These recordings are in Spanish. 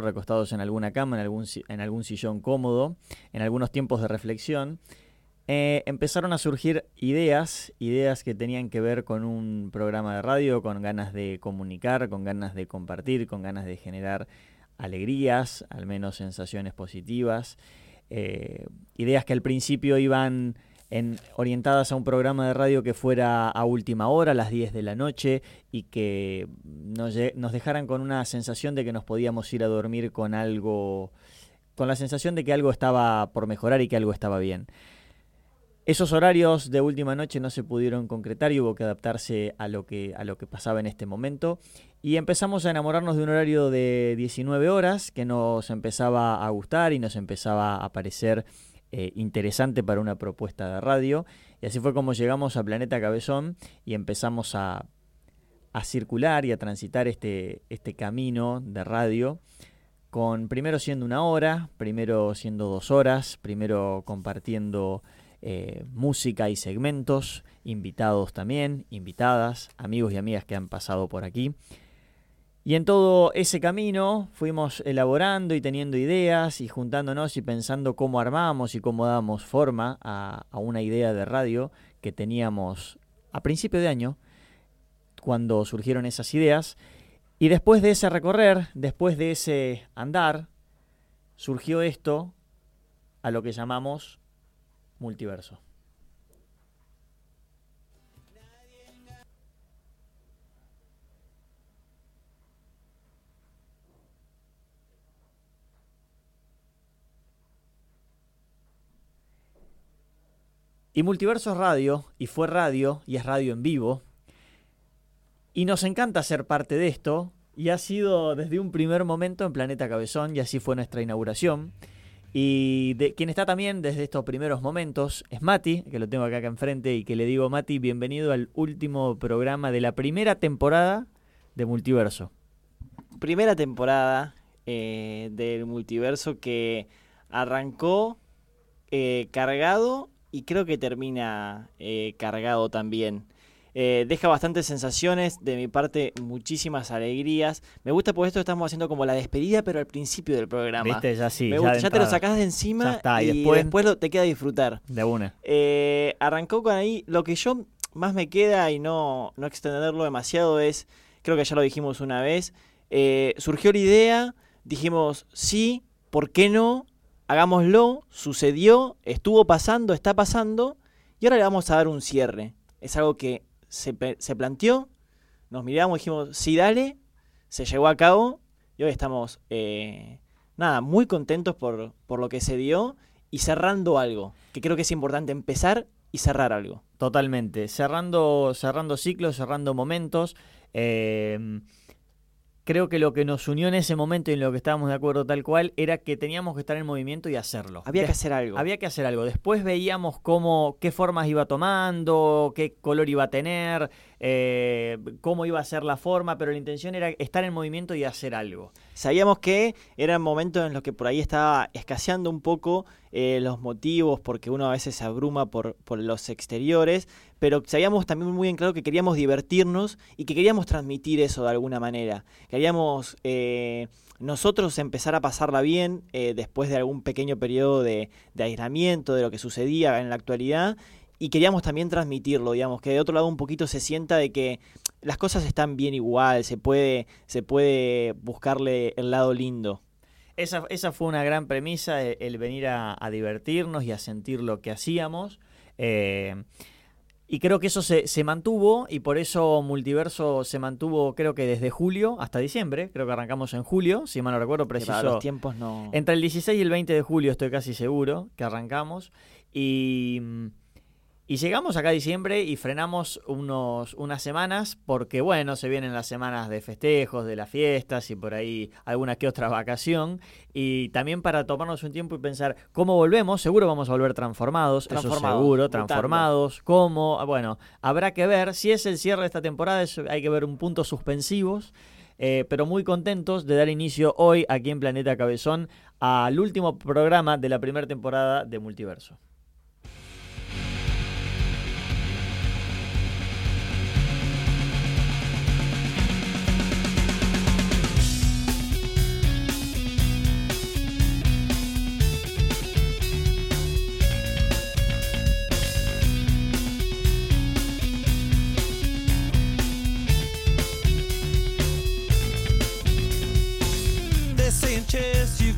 recostados en alguna cama, en algún, en algún sillón cómodo, en algunos tiempos de reflexión, eh, empezaron a surgir ideas, ideas que tenían que ver con un programa de radio, con ganas de comunicar, con ganas de compartir, con ganas de generar alegrías, al menos sensaciones positivas, eh, ideas que al principio iban en, orientadas a un programa de radio que fuera a última hora, a las 10 de la noche, y que nos, nos dejaran con una sensación de que nos podíamos ir a dormir con algo, con la sensación de que algo estaba por mejorar y que algo estaba bien. Esos horarios de última noche no se pudieron concretar y hubo que adaptarse a lo que, a lo que pasaba en este momento. Y empezamos a enamorarnos de un horario de 19 horas que nos empezaba a gustar y nos empezaba a parecer eh, interesante para una propuesta de radio. Y así fue como llegamos a Planeta Cabezón y empezamos a, circular y a transitar este, este camino de radio con primero siendo una hora, primero siendo dos horas, primero compartiendo eh, música y segmentos, invitados también, invitadas, amigos y amigas que han pasado por aquí. Y en todo ese camino fuimos elaborando y teniendo ideas y juntándonos y pensando cómo armamos y cómo damos forma a, a una idea de radio que teníamos a principio de año, cuando surgieron esas ideas. Y después de ese recorrer, después de ese andar, surgió esto a lo que llamamos multiverso. Y Multiverso es radio, y fue radio, y es radio en vivo. Y nos encanta ser parte de esto, y ha sido desde un primer momento en Planeta Cabezón, y así fue nuestra inauguración. Y de, quien está también desde estos primeros momentos es Mati, que lo tengo acá, acá enfrente y que le digo, Mati, bienvenido al último programa de la primera temporada de Multiverso. Primera temporada eh, del Multiverso que arrancó eh, cargado y creo que termina eh, cargado también. Eh, deja bastantes sensaciones, de mi parte muchísimas alegrías. Me gusta porque esto estamos haciendo como la despedida, pero al principio del programa. Viste, ya sí. ya, te lo sacás de encima y, después, te queda disfrutar. De una. Eh, arrancó con ahí, lo que yo más me queda y no, no extenderlo demasiado es, creo que ya lo dijimos una vez, eh, surgió la idea, dijimos sí, ¿por qué no? Hagámoslo, sucedió, estuvo pasando, está pasando, y ahora le vamos a dar un cierre. Es algo que se, planteó, nos miramos, dijimos, sí, dale, se llevó a cabo y hoy estamos, eh, nada, muy contentos por, por lo que se dio y cerrando algo, que creo que es importante empezar y cerrar algo. Totalmente, cerrando, cerrando ciclos, cerrando momentos. Eh, creo que lo que nos unió en ese momento y en lo que estábamos de acuerdo tal cual era que teníamos que estar en movimiento y hacerlo. Había que hacer algo. Había que hacer algo. Después veíamos cómo, qué formas iba tomando, qué color iba a tener, eh, cómo iba a ser la forma, pero la intención era estar en movimiento y hacer algo. Sabíamos que eran momentos en los que por ahí estaba escaseando un poco eh, los motivos, porque uno a veces se abruma por, por los exteriores, pero sabíamos también muy en claro que queríamos divertirnos y que queríamos transmitir eso de alguna manera. Queríamos eh, nosotros empezar a pasarla bien eh, después de algún pequeño periodo de, aislamiento, de lo que sucedía en la actualidad, y queríamos también transmitirlo, digamos, que de otro lado un poquito se sienta de que las cosas están bien igual, se puede, se puede buscarle el lado lindo. Esa, esa fue una gran premisa, eh, el, venir a, divertirnos y a sentir lo que hacíamos. Eh, y creo que eso se, se, mantuvo y por eso Multiverso se mantuvo creo que desde julio hasta diciembre, creo que arrancamos en julio, si mal no recuerdo preciso. los tiempos no... Entre el 16 y el 20 de julio estoy casi seguro que arrancamos y mm, y llegamos acá a diciembre y frenamos unos, unas semanas porque, bueno, se vienen las semanas de festejos, de las fiestas y por ahí alguna que otra vacación. Y también para tomarnos un tiempo y pensar cómo volvemos. Seguro vamos a volver transformados, eso seguro, transformados. ¿Cómo? Bueno, habrá que ver. Si es el cierre de esta temporada, hay que ver un punto suspensivos. Eh, pero muy contentos de dar inicio hoy aquí en Planeta Cabezón al último programa de la primera temporada de Multiverso.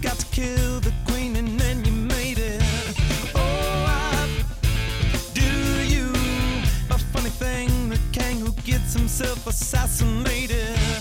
got to kill the queen and then you made it. Oh, I do you. Funny thing, the king who gets himself assassinated.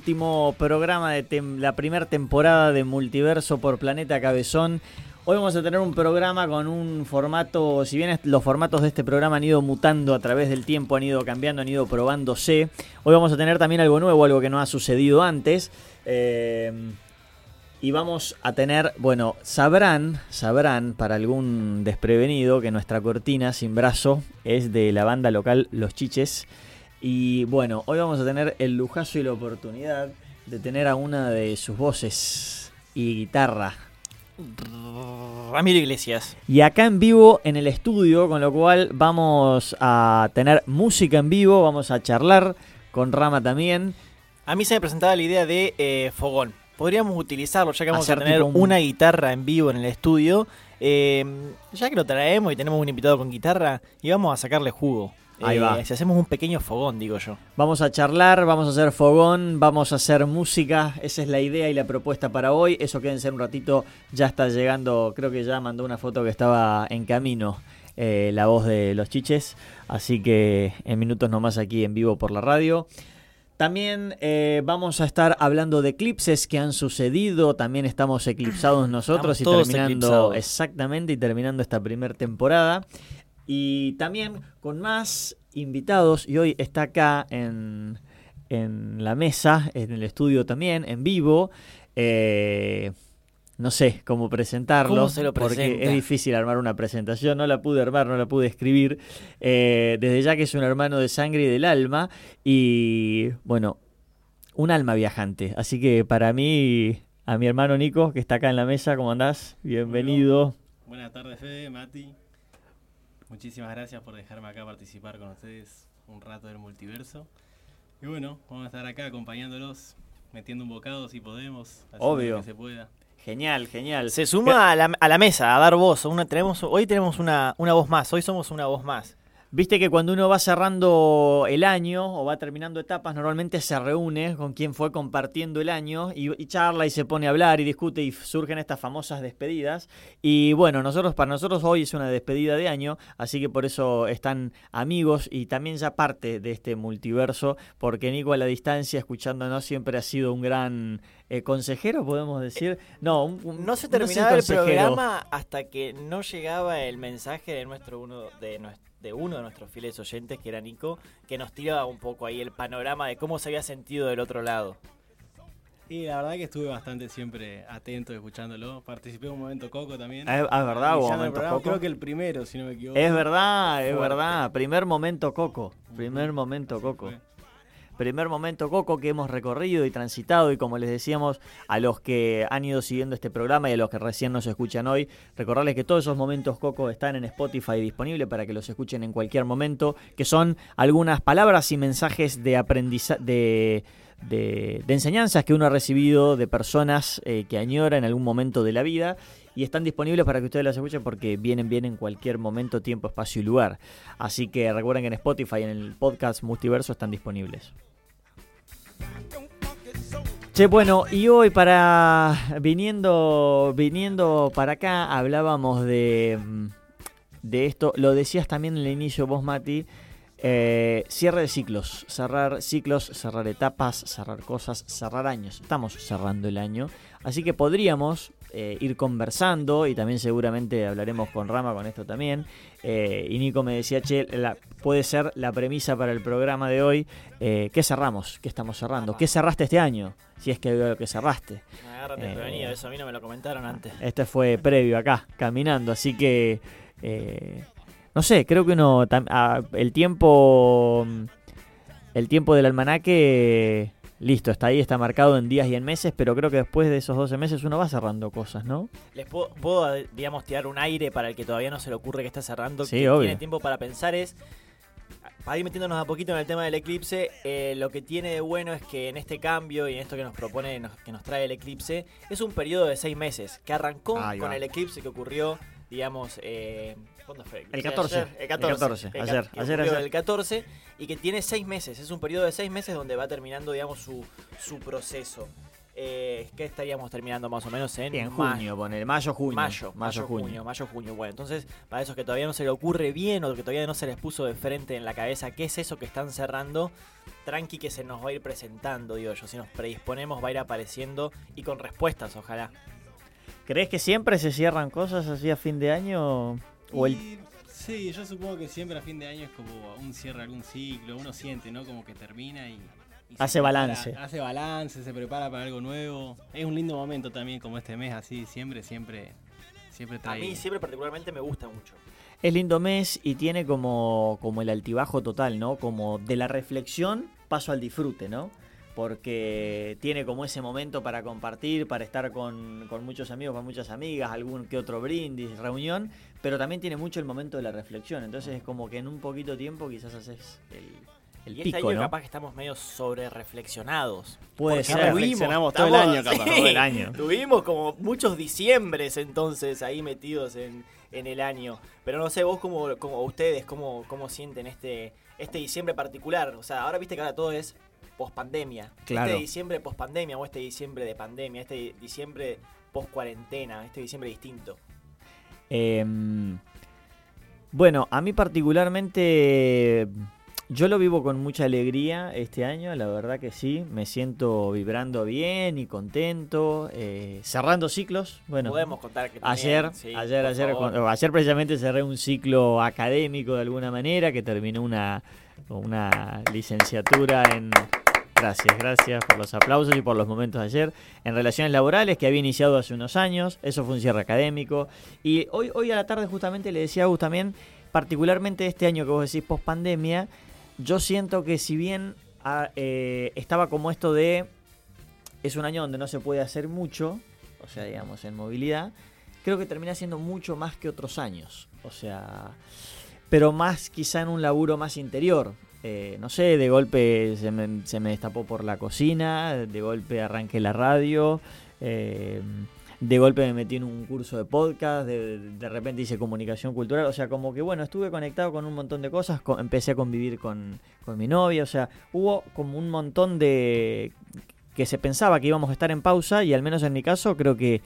Último programa de la primera temporada de Multiverso por Planeta Cabezón. Hoy vamos a tener un programa con un formato, si bien los formatos de este programa han ido mutando a través del tiempo, han ido cambiando, han ido probándose. Hoy vamos a tener también algo nuevo, algo que no ha sucedido antes. Eh, y vamos a tener, bueno, sabrán, sabrán para algún desprevenido que nuestra cortina sin brazo es de la banda local Los Chiches. Y bueno, hoy vamos a tener el lujazo y la oportunidad de tener a una de sus voces y guitarra. Ramiro Iglesias. Y acá en vivo en el estudio, con lo cual vamos a tener música en vivo, vamos a charlar con Rama también. A mí se me presentaba la idea de eh, fogón. Podríamos utilizarlo, ya que vamos Hacer a tener un- una guitarra en vivo en el estudio. eh, ya que lo traemos y tenemos un invitado con guitarra, y vamos a sacarle jugo. Ahí Eh, va. Si hacemos un pequeño fogón, digo yo. Vamos a charlar, vamos a hacer fogón, vamos a hacer música. Esa es la idea y la propuesta para hoy. Eso quédense un ratito. Ya está llegando, creo que ya mandó una foto que estaba en camino eh, la voz de los chiches. Así que en minutos nomás aquí en vivo por la radio. También eh, vamos a estar hablando de eclipses que han sucedido. También estamos eclipsados nosotros Estamos y terminando eclipsados. exactamente y terminando esta primera temporada. Y también con más invitados. Y hoy está acá en, en la mesa, en el estudio también, en vivo. Eh, no sé cómo presentarlo. ¿Cómo se lo porque es difícil armar una presentación. No la pude armar, no la pude escribir. Eh, desde ya que es un hermano de sangre y del alma. Y bueno, un alma viajante. Así que para mí, a mi hermano Nico, que está acá en la mesa, ¿cómo andás? Bienvenido. Buenas tardes, Fede, Mati. Muchísimas gracias por dejarme acá participar con ustedes un rato del multiverso. Y bueno, vamos a estar acá acompañándolos, metiendo un bocado si podemos, haciendo Obvio. que se pueda. Genial, genial. Se suma a la, a la mesa, a dar voz. Una, tenemos, hoy tenemos una, una voz más, hoy somos una voz más. Viste que cuando uno va cerrando el año o va terminando etapas, normalmente se reúne con quien fue compartiendo el año y, y charla y se pone a hablar y discute y surgen estas famosas despedidas. Y bueno, nosotros para nosotros hoy es una despedida de año, así que por eso están amigos y también ya parte de este multiverso, porque Nico a la distancia, escuchándonos, siempre ha sido un gran eh, consejero, podemos decir. No, un- un- No se terminaba el consejero. programa hasta que no llegaba el mensaje de nuestro uno de, nues- de uno de nuestros fieles oyentes, que era Nico, que nos tiraba un poco ahí el panorama de cómo se había sentido del otro lado. Y la verdad que estuve bastante siempre atento escuchándolo. Participé en un momento Coco también. Ah, es verdad, hubo momentos Coco. Creo que el primero, si no me equivoco. Es verdad, es Fuerte. verdad. Primer momento Coco. Primer momento Coco. Fue. Primer momento Coco que hemos recorrido y transitado y como les decíamos a los que han ido siguiendo este programa y a los que recién nos escuchan hoy, recordarles que todos esos momentos Coco están en Spotify disponible para que los escuchen en cualquier momento, que son algunas palabras y mensajes de aprendizaje, de, de, enseñanzas que uno ha recibido de personas eh, que añora en algún momento de la vida y están disponibles para que ustedes las escuchen porque vienen bien en cualquier momento, tiempo, espacio y lugar. Así que recuerden que en Spotify, en el podcast Multiverso están disponibles. Che, bueno, y hoy para viniendo viniendo para acá hablábamos de mm, de esto, lo decías también en el inicio vos Mati, eh, cierre de ciclos, cerrar ciclos, cerrar etapas, cerrar cosas, cerrar años. Estamos cerrando el año, así que podríamos eh, ir conversando y también seguramente hablaremos con Rama con esto también. Eh, y Nico me decía, che, la- puede ser la premisa para el programa de hoy. Eh, ¿Qué cerramos? ¿Qué estamos cerrando? ¿Qué cerraste este año? Si es que veo que cerraste. Me agarran desprevenido, eso a mí no me lo comentaron antes. Este fue previo acá, caminando, así que no sé, creo que uno tam- el tiempo el tiempo del almanaque listo, está ahí, está marcado en días y en meses, pero creo que después de esos 12 meses uno va cerrando cosas, ¿no? Les puedo, puedo, digamos, tirar un aire para el que todavía no se le ocurre que está cerrando, Sí, que obvio. tiene tiempo para pensar es, para ir metiéndonos a poquito en el tema del eclipse, eh, lo que tiene de bueno es que en este cambio y en esto que nos propone, nos- que nos trae el eclipse, es un periodo de seis meses, que arrancó con el eclipse que ocurrió, digamos, eh, ¿cuándo fue? El 14, Ayer, el el 14, 14, el ayer, que ayer, ayer. El 14, y que tiene seis meses, es un periodo de seis meses donde va terminando, digamos, su, su proceso. eh, ¿qué estaríamos terminando más o menos en, En junio, poner mayo, junio. Mayo, mayo, junio. mayo, junio. Bueno, entonces, para esos que todavía no se le ocurre bien o que todavía no se les puso de frente en la cabeza qué es eso que están cerrando, tranqui que se nos va a ir presentando, digo yo. Si nos predisponemos, va a ir apareciendo y con respuestas, ojalá. ¿Crees que siempre se cierran cosas así a fin de año? O el... Y, Sí, yo supongo que siempre a fin de año es como un cierre, algún ciclo, uno siente, ¿no? Como que termina y... Hace prepara- balance. Hace balance, se prepara para algo nuevo. Es un lindo momento también, como este mes, así, siempre, siempre, siempre A trae... mí siempre particularmente me gusta mucho. Es lindo mes y tiene como, como el altibajo total, ¿no? Como de la reflexión paso al disfrute, ¿no? Porque tiene como ese momento para compartir, para estar con, con muchos amigos, con muchas amigas, algún que otro brindis, reunión, pero también tiene mucho el momento de la reflexión. Entonces es como que en un poquito tiempo quizás haces el, el y este pico, año ¿no? capaz que estamos medio sobre reflexionados. Puede ser. tuvimos- todo el año, capaz, sí, todo el año. Tuvimos como muchos diciembres entonces ahí metidos en, en el año. Pero no sé, vos como, como ustedes, cómo, cómo sienten este, este diciembre particular. O sea, ahora viste que ahora todo es post pandemia. Claro. Este diciembre post pandemia o este diciembre de pandemia, este diciembre post cuarentena, este diciembre distinto. Em, bueno, a mí particularmente yo lo vivo con mucha alegría este año, la verdad que sí, me siento vibrando bien y contento, eh, cerrando ciclos. Bueno, Podemos contar que también, ayer, sí, ayer, ayer, con- ayer precisamente cerré un ciclo académico de alguna manera que terminó una, una licenciatura en... Gracias, gracias por los aplausos y por los momentos de ayer. En relaciones laborales que había iniciado hace unos años, eso fue un cierre académico. Y hoy, hoy a la tarde justamente le decía a Gus también, particularmente este año que vos decís post pandemia, yo siento que si bien ah, eh, estaba como esto de es un año donde no se puede hacer mucho, o sea, digamos, en movilidad, creo que termina siendo mucho más que otros años. O sea, pero más quizá en un laburo más interior. Eh, no sé, de golpe se me, se me destapó por la cocina, de golpe arranqué la radio, eh, de golpe me metí en un curso de podcast, de, de repente hice comunicación cultural, o sea, como que bueno, estuve conectado con un montón de cosas, co- empecé a convivir con, con mi novia, o sea, hubo como un montón de... que se pensaba que íbamos a estar en pausa y al menos en mi caso creo que...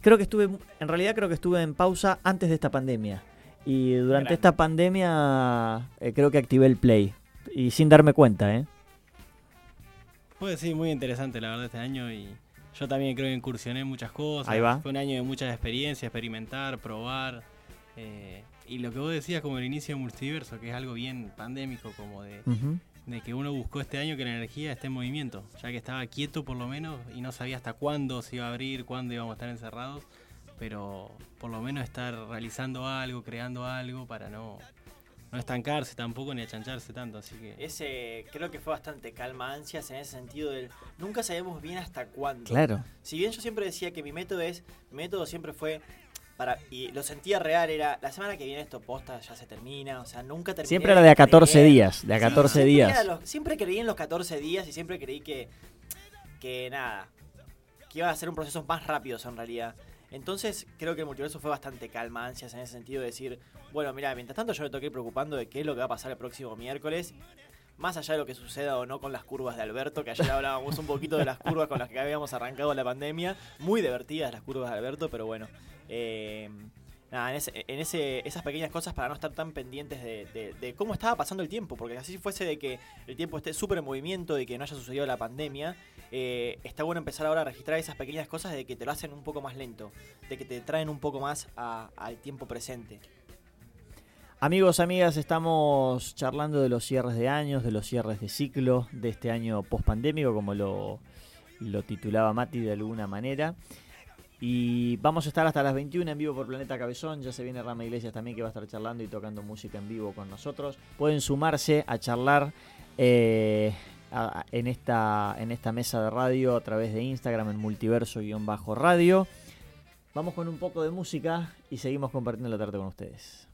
Creo que estuve, en realidad creo que estuve en pausa antes de esta pandemia. Y durante Grande. esta pandemia eh, creo que activé el play. Y sin darme cuenta, ¿eh? Pues sí, muy interesante la verdad este año y yo también creo que incursioné en muchas cosas. Ahí va. Fue un año de muchas experiencias, experimentar, probar. eh, y lo que vos decías como el inicio de multiverso, que es algo bien pandémico, como de, de que uno buscó este año que la energía esté en movimiento, ya que estaba quieto por lo menos y no sabía hasta cuándo se iba a abrir, cuándo íbamos a estar encerrados, pero por lo menos estar realizando algo, creando algo para no, no estancarse tampoco ni achancharse tanto, así que... Ese creo que fue bastante calma ansias en ese sentido del nunca sabemos bien hasta cuándo. Claro. Si bien yo siempre decía que mi método es, mi método siempre fue para y lo sentía real era la semana que viene esto posta ya se termina, o sea, nunca terminé. Siempre era de a 14 creer. días, de a Sí, 14 siempre días. los- siempre creí en los 14 días y siempre creí que que nada, que iba a ser un proceso más rápido en realidad. Entonces creo que el multiverso fue bastante calma, ansias en ese sentido de decir, bueno, mira, mientras tanto yo me tengo que ir preocupando de qué es lo que va a pasar el próximo miércoles, más allá de lo que suceda o no con las curvas de Alberto, que ayer hablábamos un poquito de las curvas con las que habíamos arrancado la pandemia, muy divertidas las curvas de Alberto, pero bueno, eh, nada, en, ese, en ese, esas pequeñas cosas para no estar tan pendientes de, de- de cómo estaba pasando el tiempo, porque así fuese de que el tiempo esté súper en movimiento, de que no haya sucedido la pandemia, eh, está bueno empezar ahora a registrar esas pequeñas cosas de que te lo hacen un poco más lento, de que te traen un poco más al tiempo presente. Amigos, amigas, estamos charlando de los cierres de años, de los cierres de ciclo, de este año post-pandémico, como lo, lo titulaba Mati de alguna manera. Y vamos a estar hasta las 21 en vivo por Planeta Cabezón. Ya se viene Rama Iglesias también que va a estar charlando y tocando música en vivo con nosotros. Pueden sumarse a charlar eh, en, esta, en esta mesa de radio a través de Instagram en multiverso-radio. Vamos con un poco de música y seguimos compartiendo la tarde con ustedes.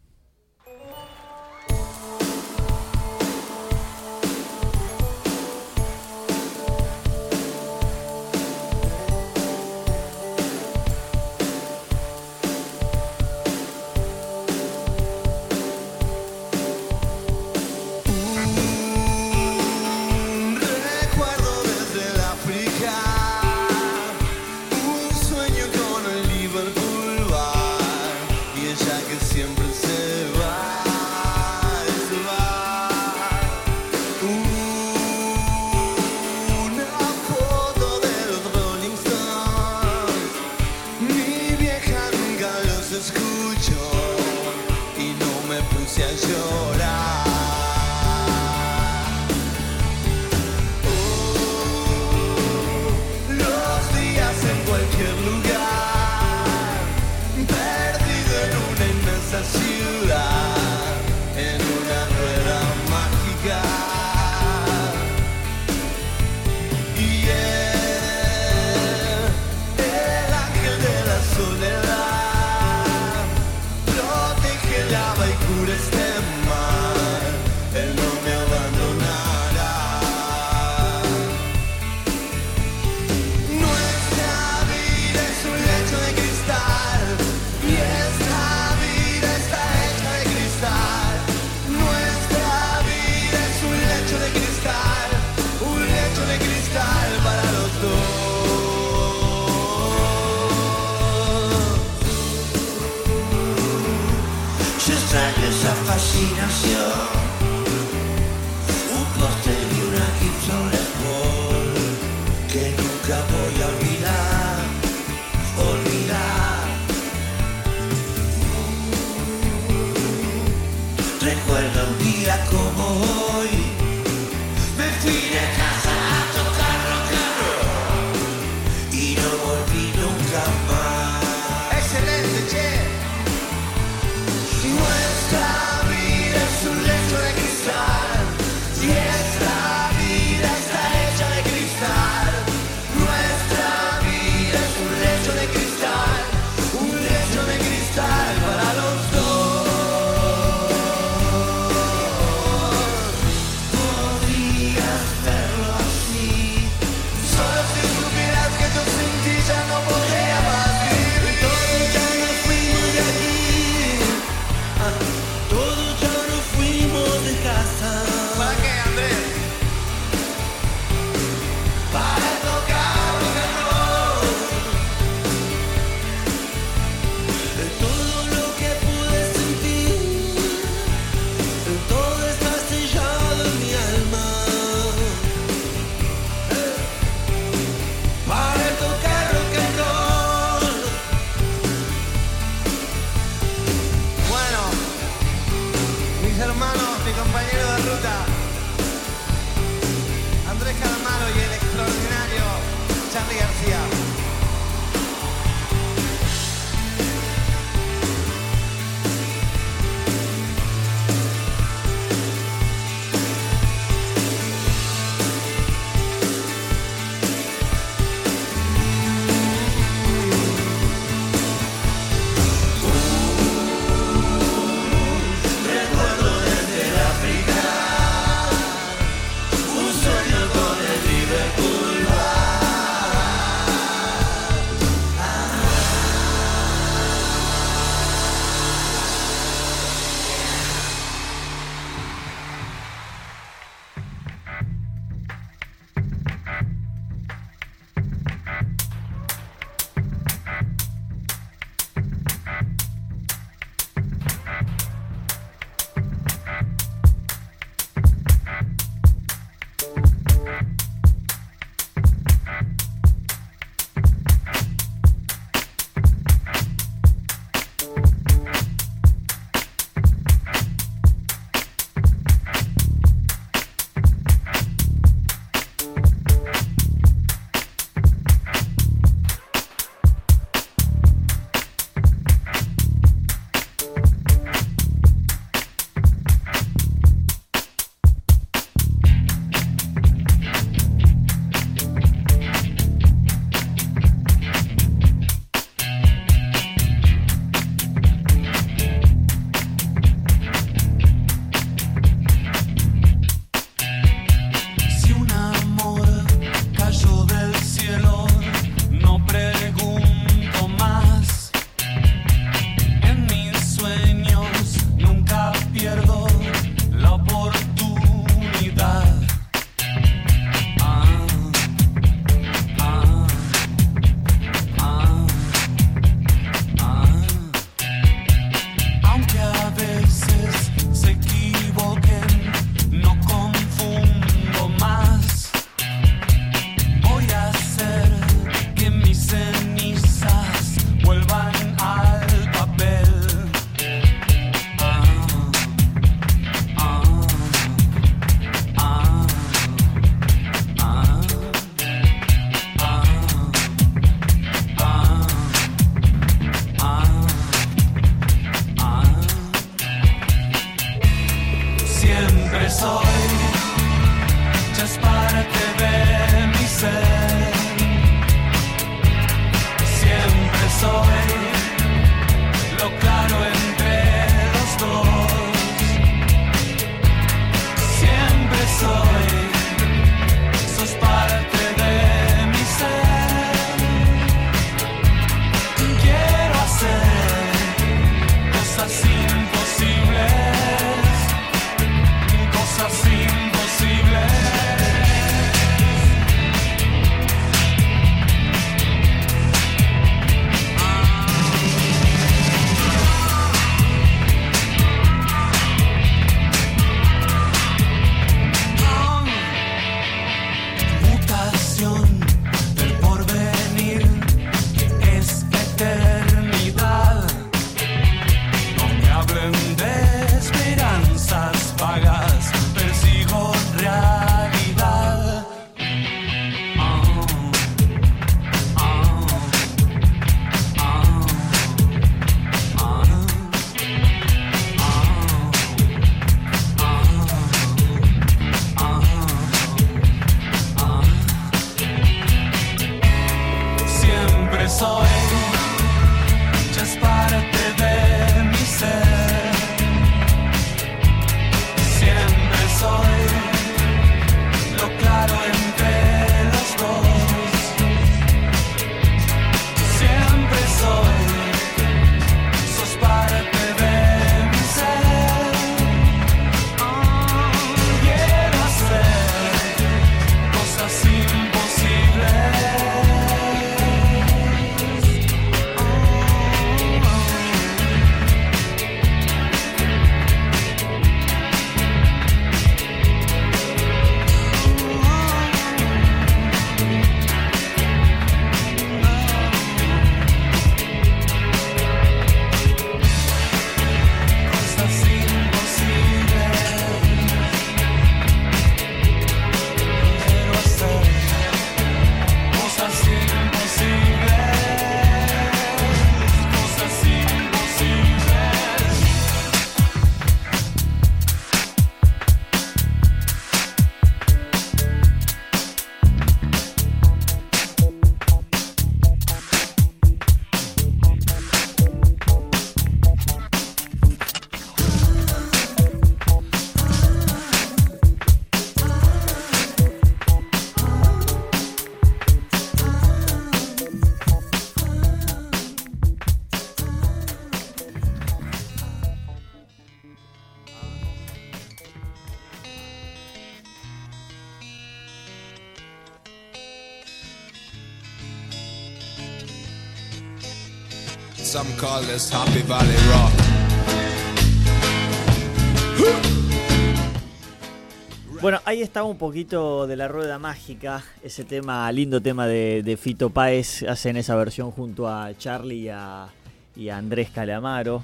Estaba un poquito de la rueda mágica, ese tema, lindo tema de, de Fito Páez, hacen esa versión junto a Charlie y a, y a Andrés Calamaro.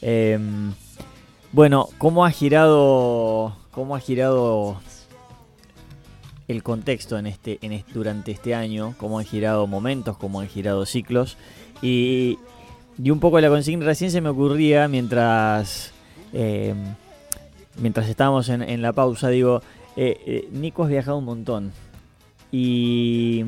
Eh, bueno, ¿cómo ha girado, cómo ha girado el contexto en este, en este- durante este año? ¿Cómo han girado momentos, cómo han girado ciclos? Y, y un poco la consigna recién se me ocurría mientras... eh, mientras estábamos en, en la pausa, digo, eh, eh, Nico has viajado un montón. Y...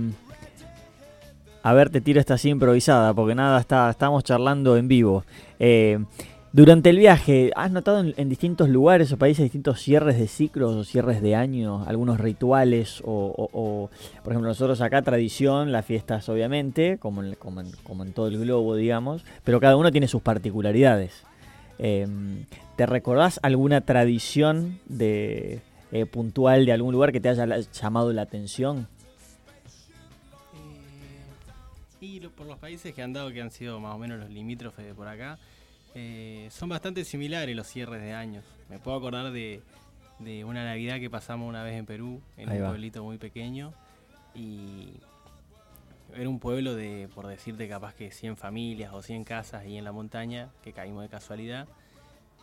A ver, te tiro esta así improvisada, porque nada, está, estamos charlando en vivo. Eh, durante el viaje, ¿has notado en, distintos lugares o países distintos cierres de ciclos o cierres de año? Algunos rituales o, por ejemplo, nosotros acá tradición, las fiestas obviamente, como en, todo el globo, digamos, pero cada uno tiene sus particularidades. ¿Te recordás alguna tradición de eh, puntual de algún lugar que te haya la- llamado la atención? Eh, y por los países que han dado, que han sido más o menos los limítrofes de por acá, eh, son bastante similares los cierres de años. Me puedo acordar de, de una Navidad que pasamos una vez en Perú, en Ahí un va. pueblito muy pequeño, y era un pueblo de, por decirte, capaz que 100 familias o 100 casas ahí en la montaña, que caímos de casualidad,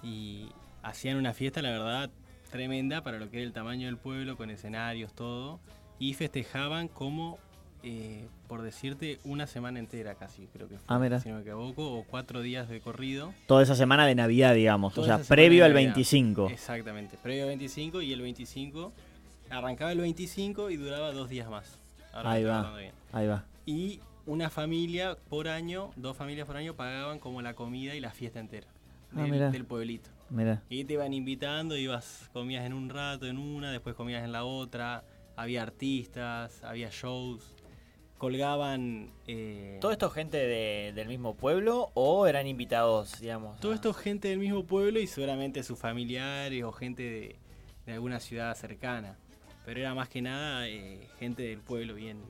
y hacían una fiesta, la verdad, tremenda para lo que era el tamaño del pueblo, con escenarios, todo, y festejaban como eh, por decirte, una semana entera casi, creo que fue. Ah, mira. Si no me equivoco, o cuatro días de corrido. Toda esa semana de Navidad, digamos. Toda o sea, previo al Navidad. 25. Exactamente, previo al 25 y el 25. Arrancaba el 25 y duraba dos días más. Ahora Ahí va. Ahí va. Y una familia por año, dos familias por año pagaban como la comida y la fiesta entera Ah, del pueblito. Mira. Y te iban invitando, ibas, comías en un rato en una, después comías en la otra, había artistas, había shows, colgaban... eh, ¿Todo esto gente de- del mismo pueblo o eran invitados, digamos? todo a- esto gente del mismo pueblo y seguramente sus familiares o gente de, de alguna ciudad cercana. Pero era más que nada eh, gente del pueblo bien... bien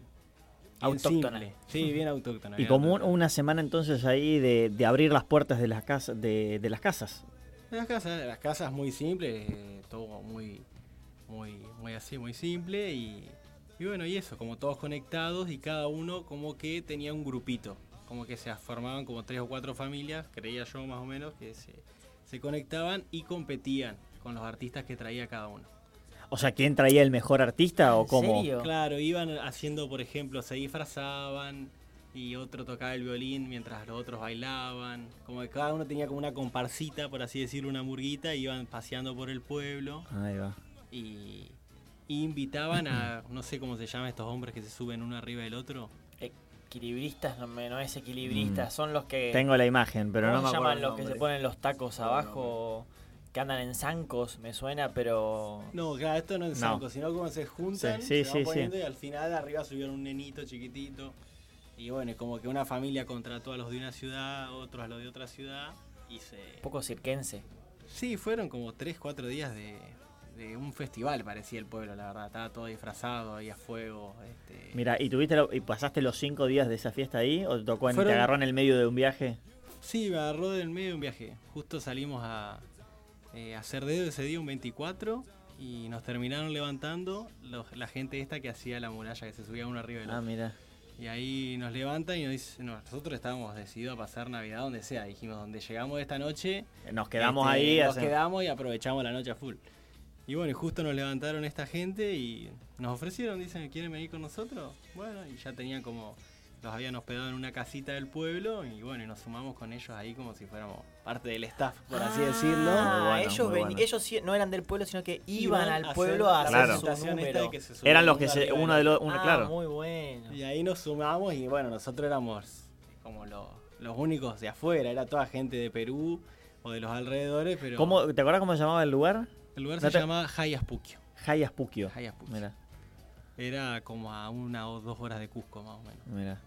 Autóctona. simple. Sí, bien autóctona. Y bien como autóctona. una semana entonces ahí de, de abrir las puertas de las casas, de, de las casas. Las casas, las casas muy simples, eh, todo muy, muy, muy así, muy simple y, y bueno, y eso, como todos conectados y cada uno como que tenía un grupito, como que se formaban como tres o cuatro familias, creía yo más o menos, que se, se conectaban y competían con los artistas que traía cada uno. O sea, ¿quién traía el mejor artista o ¿En cómo? serio? Claro, iban haciendo, por ejemplo, se disfrazaban y otro tocaba el violín mientras los otros bailaban. Como que cada uno tenía como una comparsita, por así decirlo, una murguita, iban paseando por el pueblo Ahí va. y, y invitaban a, no sé cómo se llaman estos hombres que se suben uno arriba del otro. Equilibristas, no, no es equilibristas, son los que... Tengo la imagen, pero ¿cómo no me se acuerdo. llaman los que se ponen los tacos abajo, que andan en zancos? Me suena, pero... No, claro, esto no en No. Sanco, sino como se juntan, Sí, sí, se van sí, sí. poniendo y al final arriba subieron un nenito chiquitito. Y bueno, es como que una familia contrató a los de una ciudad, otros a los de otra ciudad y se... Un poco cirquense. Sí, fueron como 3, 4 días de, de un festival, parecía el pueblo, la verdad. Estaba todo disfrazado, había fuego. Este... Mira, ¿y tuviste lo- y pasaste los cinco días de esa fiesta ahí? ¿O te tocó en, Fueron- te agarró en el medio de un viaje? Sí, me agarró del medio de un viaje. Justo salimos a, eh, a hacer dedo ese día, un 24, y nos terminaron levantando los- la gente esta que hacía la muralla, que se subía uno arriba del Ah, otro. mira. Y ahí nos levantan y nos dicen, no, nosotros estábamos decididos a pasar Navidad donde sea. Dijimos, donde llegamos esta noche, Nos quedamos Este, ahí. Nos quedamos y aprovechamos la noche a full. Y bueno, y justo nos levantaron esta gente y nos ofrecieron, dicen, ¿quieren venir con nosotros? Bueno, y ya tenían como, los habían hospedado en una casita del pueblo y bueno, y nos sumamos con ellos ahí como si fuéramos parte del staff, por así decirlo. Ah, Muy bueno, ellos, ven- bueno. ellos sí- no eran del pueblo, sino que iban, al hacer pueblo a hacer Claro. su número. que se Eran los que se. Uno de los. Uno, Ah, claro. muy bueno. Y ahí nos sumamos y bueno, nosotros éramos como los, los únicos de afuera, era toda gente de Perú o de los alrededores, pero ¿Cómo, ¿Te acuerdas cómo se llamaba el lugar? el lugar no se te- llama Hayaspukio. Hayaspukio. Hayaspukio. Mira, Era como a una o dos horas de Cusco más o menos. mira.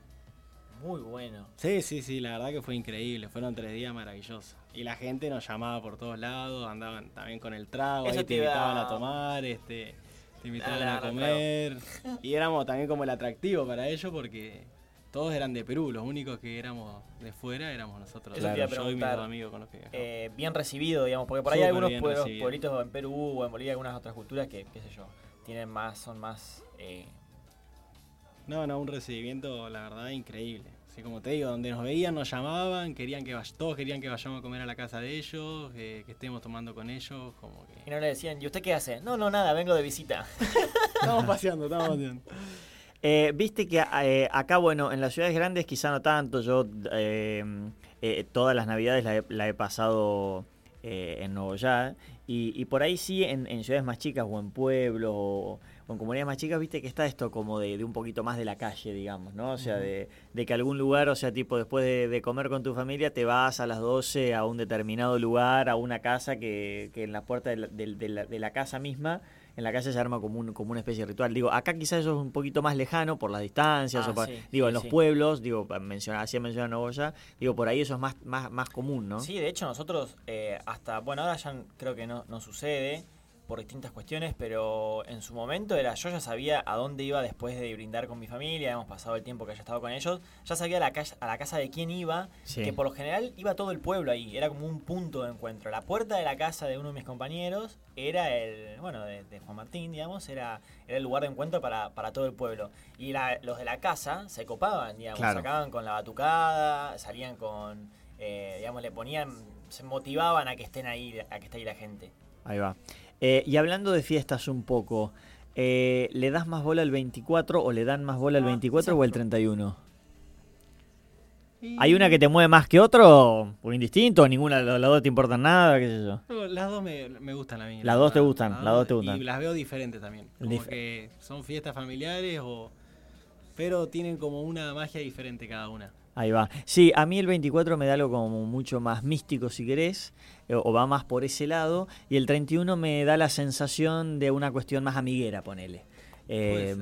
Muy bueno. Sí, sí, sí, la verdad que fue increíble, fueron tres días maravillosos. Y la gente nos llamaba por todos lados, andaban también con el trago, Eso ahí te invitaban a tomar, este, te invitaban a comer. Y éramos también como el atractivo para ellos porque todos eran de Perú, los únicos que éramos de fuera éramos nosotros. Eso yo y mis amigos con los que viajamos. Eh, bien recibido, digamos, porque por ahí hay algunos pueblos- pueblitos en Perú o en Bolivia, algunas otras culturas que, qué sé yo, tienen más, son más... eh, No, no, un recibimiento, la verdad, increíble. Así como te digo, donde nos veían, nos llamaban, querían que todos querían que vayamos a comer a la casa de ellos, eh, que estemos tomando con ellos, como y que... no le decían, ¿y usted qué hace? No, no, nada, vengo de visita. Estamos paseando, estamos paseando. Eh, Viste que eh, acá, bueno, en las ciudades grandes quizá no tanto. Yo eh, eh, todas las navidades la he, la he pasado eh, en Nuevo Ya. Y, y por ahí sí, en, en ciudades más chicas o en pueblos o, en comunidades más chicas, viste que está esto como de, de un poquito más de la calle, digamos, ¿no? O sea, de, de que algún lugar, o sea, tipo después de, de comer con tu familia, te vas a las 12 a un determinado lugar, a una casa que, que en la puerta de la, de- la- de la casa misma en la calle se arma como, un, como una especie de ritual. Digo, acá quizás eso es un poquito más lejano por las distancias, Ah, o por- sí, digo, sí, en los sí. pueblos, digo, menciona, hacía mencionar Nuevo Ya, digo, por ahí eso es más, más, más común, ¿no? Sí, de hecho nosotros eh, hasta, bueno, ahora ya creo que no, no sucede por distintas cuestiones, pero en su momento era, yo ya sabía a dónde iba después de brindar con mi familia, hemos pasado el tiempo que haya estado con ellos, ya sabía a la, calle, a la casa de quién iba, Sí. que por lo general iba todo el pueblo ahí, era como un punto de encuentro. La puerta de la casa de uno de mis compañeros era el, bueno, de, de Juan Martín, digamos, era, era el lugar de encuentro para, para todo el pueblo. Y la- los de la casa se copaban, digamos, Claro. sacaban con la batucada, salían con, eh, digamos, le ponían, se motivaban a que estén ahí, a que esté ahí la gente. Ahí va. Eh, y hablando de fiestas un poco, eh, ¿le das más bola al 24 o le dan más bola al Ah, 24 o al exacto. 31? Y- ¿Hay una que te mueve más que otro? ¿Por indistinto? ¿Ninguna de las dos te importan nada? ¿Qué sé yo? No, Las dos me, me gustan a mí. Las la dos te gustan, las dos te gustan. Y las veo diferentes también. Como Dif- que son fiestas familiares o... Pero tienen como una magia diferente cada una. Ahí va. Sí, a mí el 24 me da algo como mucho más místico, si querés, eh, o va más por ese lado, y el 31 me da la sensación de una cuestión más amiguera, ponele. Eh,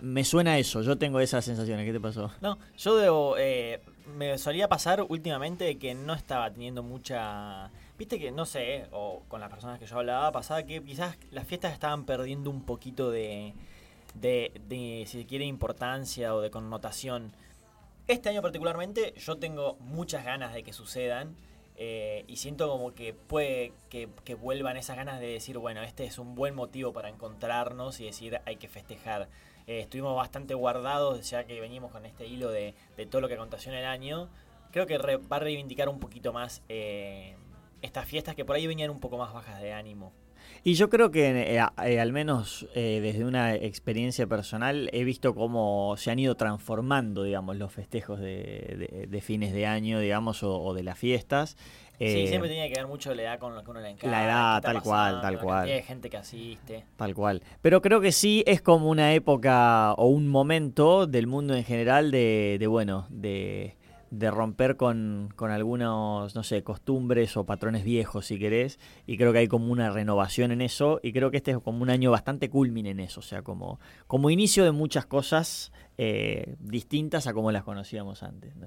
me suena eso, yo tengo esas sensaciones. ¿Qué te pasó? No, yo debo, eh, me solía pasar últimamente que no estaba teniendo mucha... Viste que, no sé, o con las personas que yo hablaba, pasaba que quizás las fiestas estaban perdiendo un poquito de, de, de, si se quiere, importancia o de connotación. Este año particularmente yo tengo muchas ganas de que sucedan eh, y siento como que puede que, vuelvan esas ganas de decir, bueno, este es un buen motivo para encontrarnos y decir hay que festejar. Eh, estuvimos bastante guardados ya que venimos con este hilo de, de todo lo que aconteció en el año. Creo que re- va a reivindicar un poquito más eh, estas fiestas que por ahí venían un poco más bajas de ánimo. Y yo creo que eh, eh, al menos eh, desde una experiencia personal he visto cómo se han ido transformando, digamos, los festejos de, de- de fines de año, digamos, o, o de las fiestas. sí, Eh, siempre tenía que ver mucho la edad con lo que uno le encanta. La edad, tal cual, tal cual. de gente que asiste. Tal cual. Pero creo que sí es como una época o un momento del mundo en general de, de bueno, de, de romper con, con algunos, no sé, costumbres o patrones viejos, si querés. Y creo que hay como una renovación en eso. Y creo que este es como un año bastante culmine en eso. O sea, como, como inicio de muchas cosas eh, distintas a como las conocíamos antes. No.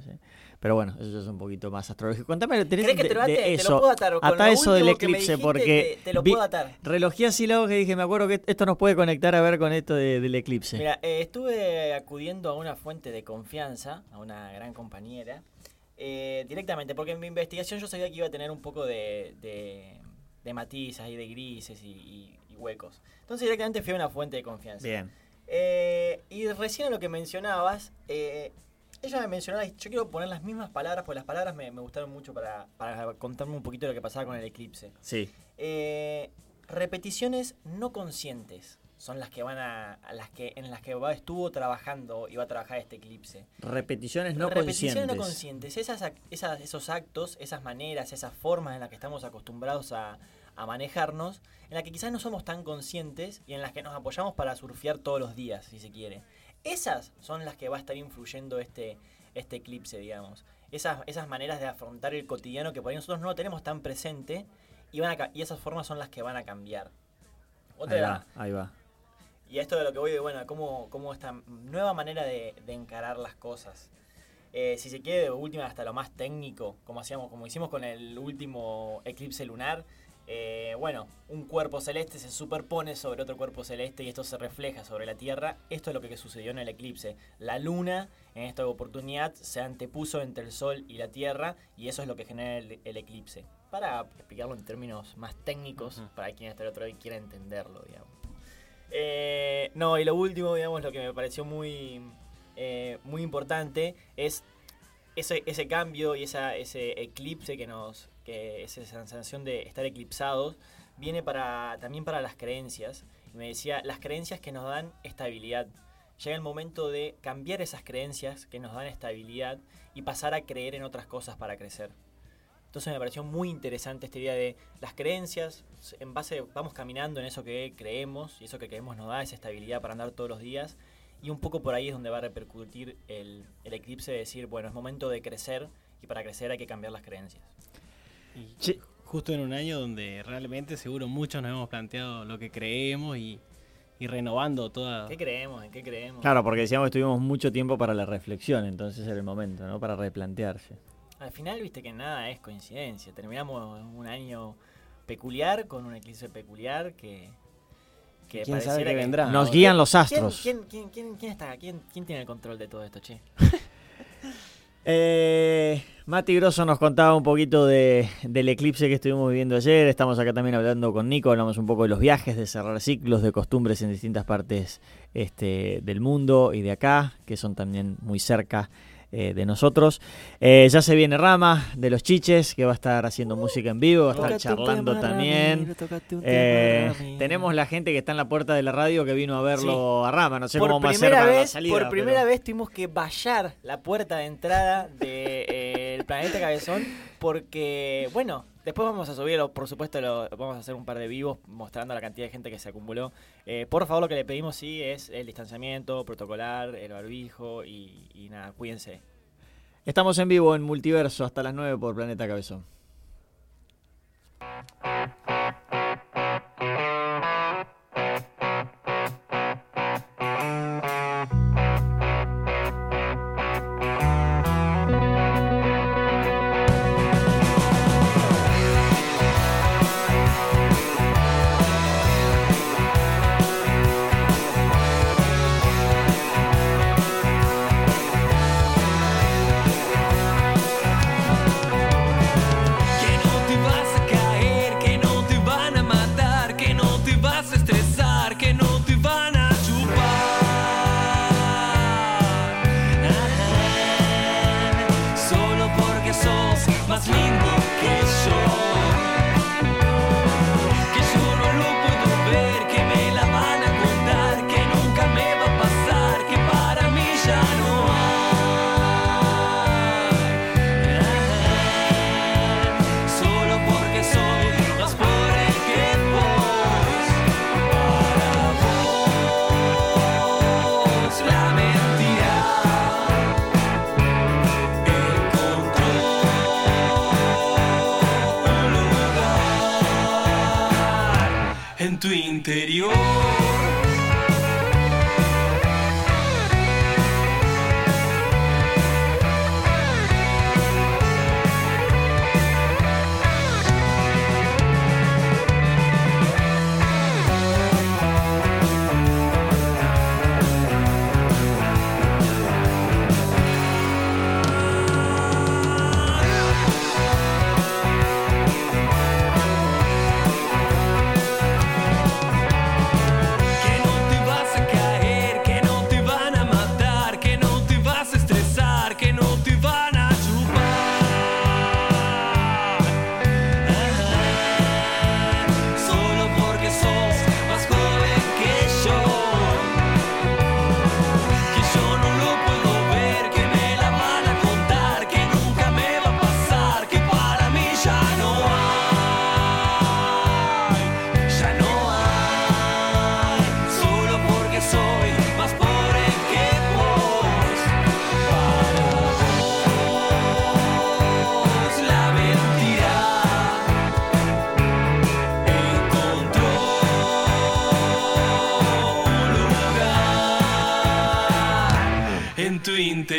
Pero bueno, eso ya es un poquito más astrológico. Contame, tenés ¿Querés que te lo de? Te eso. lo puedo atar. Con Atá lo eso del que eclipse, dijiste, porque Te, te lo vi- puedo atar. Relojé así y dije, me acuerdo que esto nos puede conectar a ver con esto de- del eclipse. Mira, eh, estuve acudiendo a una fuente de confianza, a una gran compañera, eh, directamente, porque en mi investigación yo sabía que iba a tener un poco de, de, de matizas y de grises y, y- y huecos. Entonces directamente fui a una fuente de confianza. Bien. Eh, y recién a lo que mencionabas, eh, ella me mencionaba, y yo quiero poner las mismas palabras, porque las palabras me, me gustaron mucho para, para contarme un poquito de lo que pasaba con el eclipse. Sí. Eh, repeticiones no conscientes son las que van a, a las que en las que estuvo trabajando y va a trabajar este eclipse. Repeticiones no Repeticiones conscientes. no conscientes, esas, esas- esos actos, esas maneras, esas formas en las que estamos acostumbrados a, a manejarnos, en las que quizás no somos tan conscientes y en las que nos apoyamos para surfear todos los días, si se quiere. Esas son las que va a estar influyendo este, este eclipse, digamos. Esas, esas maneras de afrontar el cotidiano que por ahí nosotros no lo tenemos tan presente y, van a, y esas formas son las que van a cambiar. Otra Ahí va, ahí va. y esto de lo que voy de, bueno, cómo, cómo esta nueva manera de, de encarar las cosas. Eh, si se quiere, de última hasta lo más técnico, como hacíamos, como hicimos con el último eclipse lunar. Eh, bueno, un cuerpo celeste se superpone sobre otro cuerpo celeste y esto se refleja sobre la Tierra. Esto es lo que sucedió en el eclipse. La Luna, en esta oportunidad, se antepuso entre el Sol y la Tierra y eso es lo que genera el, el eclipse. Para explicarlo en términos más técnicos, para quien está del otro lado y quiera entenderlo, digamos. Eh, no, y lo último, digamos, lo que me pareció muy, eh, muy importante es ese, ese cambio y esa, ese eclipse que nos, esa sensación de estar eclipsados, viene para, también para las creencias. Me decía, las creencias que nos dan estabilidad. Llega el momento de cambiar esas creencias que nos dan estabilidad y pasar a creer en otras cosas para crecer. Entonces me pareció muy interesante esta idea de las creencias, en base, vamos caminando en eso que creemos y eso que creemos nos da esa estabilidad para andar todos los días y un poco por ahí es donde va a repercutir el, el eclipse de decir, bueno, es momento de crecer y para crecer hay que cambiar las creencias. Y Sí. justo en un año donde realmente seguro muchos nos hemos planteado lo que creemos y, y renovando toda... ¿Qué creemos? ¿En qué creemos? Claro, porque decíamos que tuvimos mucho tiempo para la reflexión, entonces era el momento, ¿no? Para replantearse. Al final viste que nada es coincidencia. Terminamos un año peculiar con un eclipse peculiar que... que ¿Quién sabe que- vendrá? Nos ¿no? guían los ¿Quién, astros. quién, quién, quién, quién está? ¿Quién, ¿Quién tiene el control de todo esto, che? Eh, Mati Grosso nos contaba un poquito de, del eclipse que estuvimos viviendo ayer. Estamos acá también hablando con Nico, hablamos un poco de los viajes, de cerrar ciclos, de costumbres en distintas partes este, del mundo y de acá, que son también muy cerca. Eh, de nosotros. Eh, ya se viene Rama de los Chiches, que va a estar haciendo música en vivo, va a estar Tócate charlando tema, también. Ramiro, Eh, tema, tenemos la gente que está en la puerta de la radio que vino a verlo a Rama. No sé por cómo va a ser para la salida. por primera pero- vez tuvimos que vallar la puerta de entrada del planeta Cabezón porque, bueno, después vamos a subirlo, por supuesto, lo, vamos a hacer un par de vivos mostrando la cantidad de gente que se acumuló. Eh, por favor, lo que le pedimos sí es el distanciamiento protocolar, el barbijo y, y nada, cuídense. Estamos en vivo en Multiverso hasta las 9 por Planeta Cabezón. Interior. Tu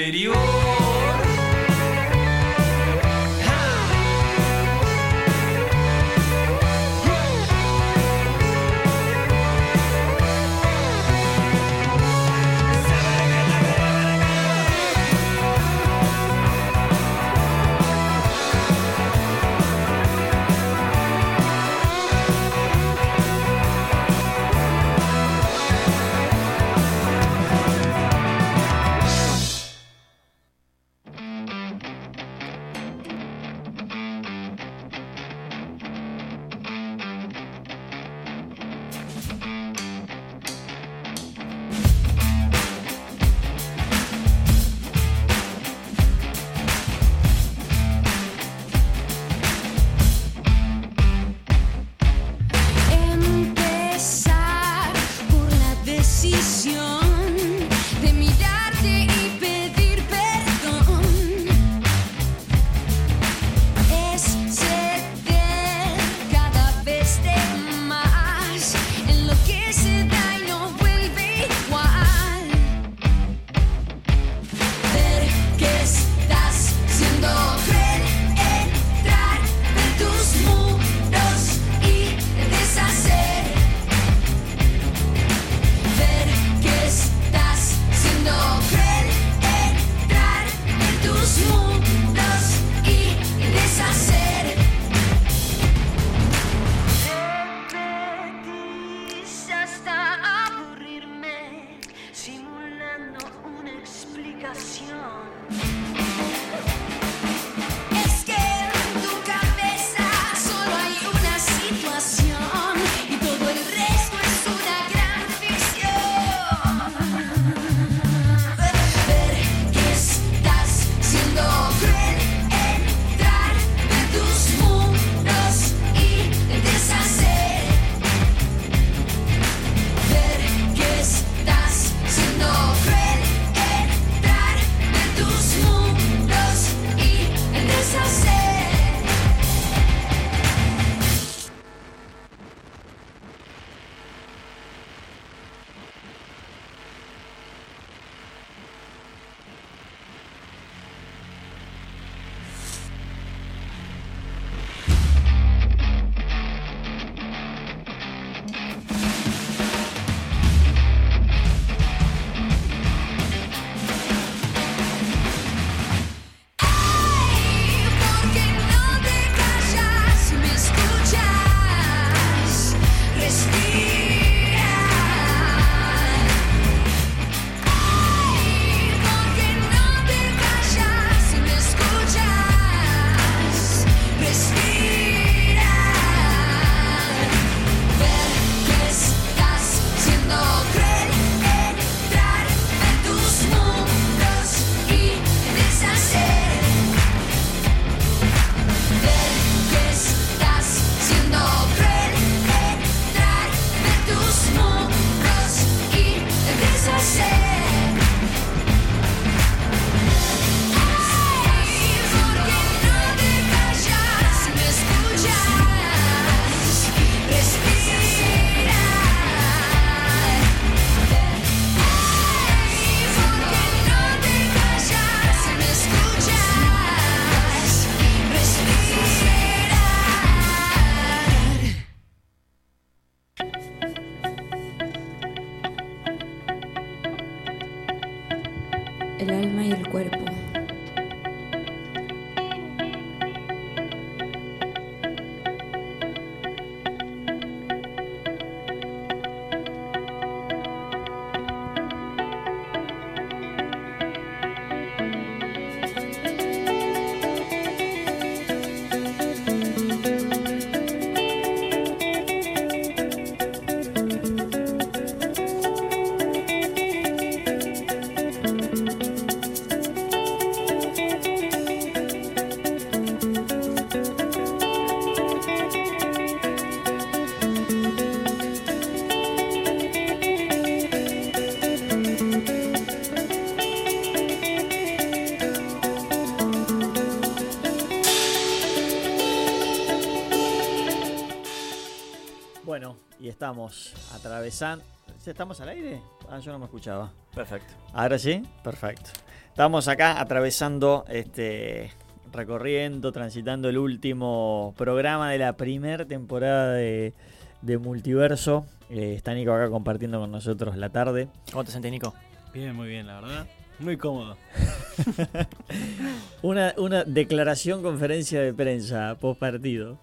y estamos atravesando. ¿Estamos al aire? Ah, yo no me escuchaba. Perfecto. Ahora sí, perfecto. Estamos acá atravesando, este, recorriendo, transitando el último programa de la primera temporada de, de Multiverso. Eh, está Nico acá compartiendo con nosotros la tarde. ¿Cómo te sentís, Nico? Bien, muy bien, la verdad. Muy cómodo. Una, una declaración, conferencia de prensa post partido.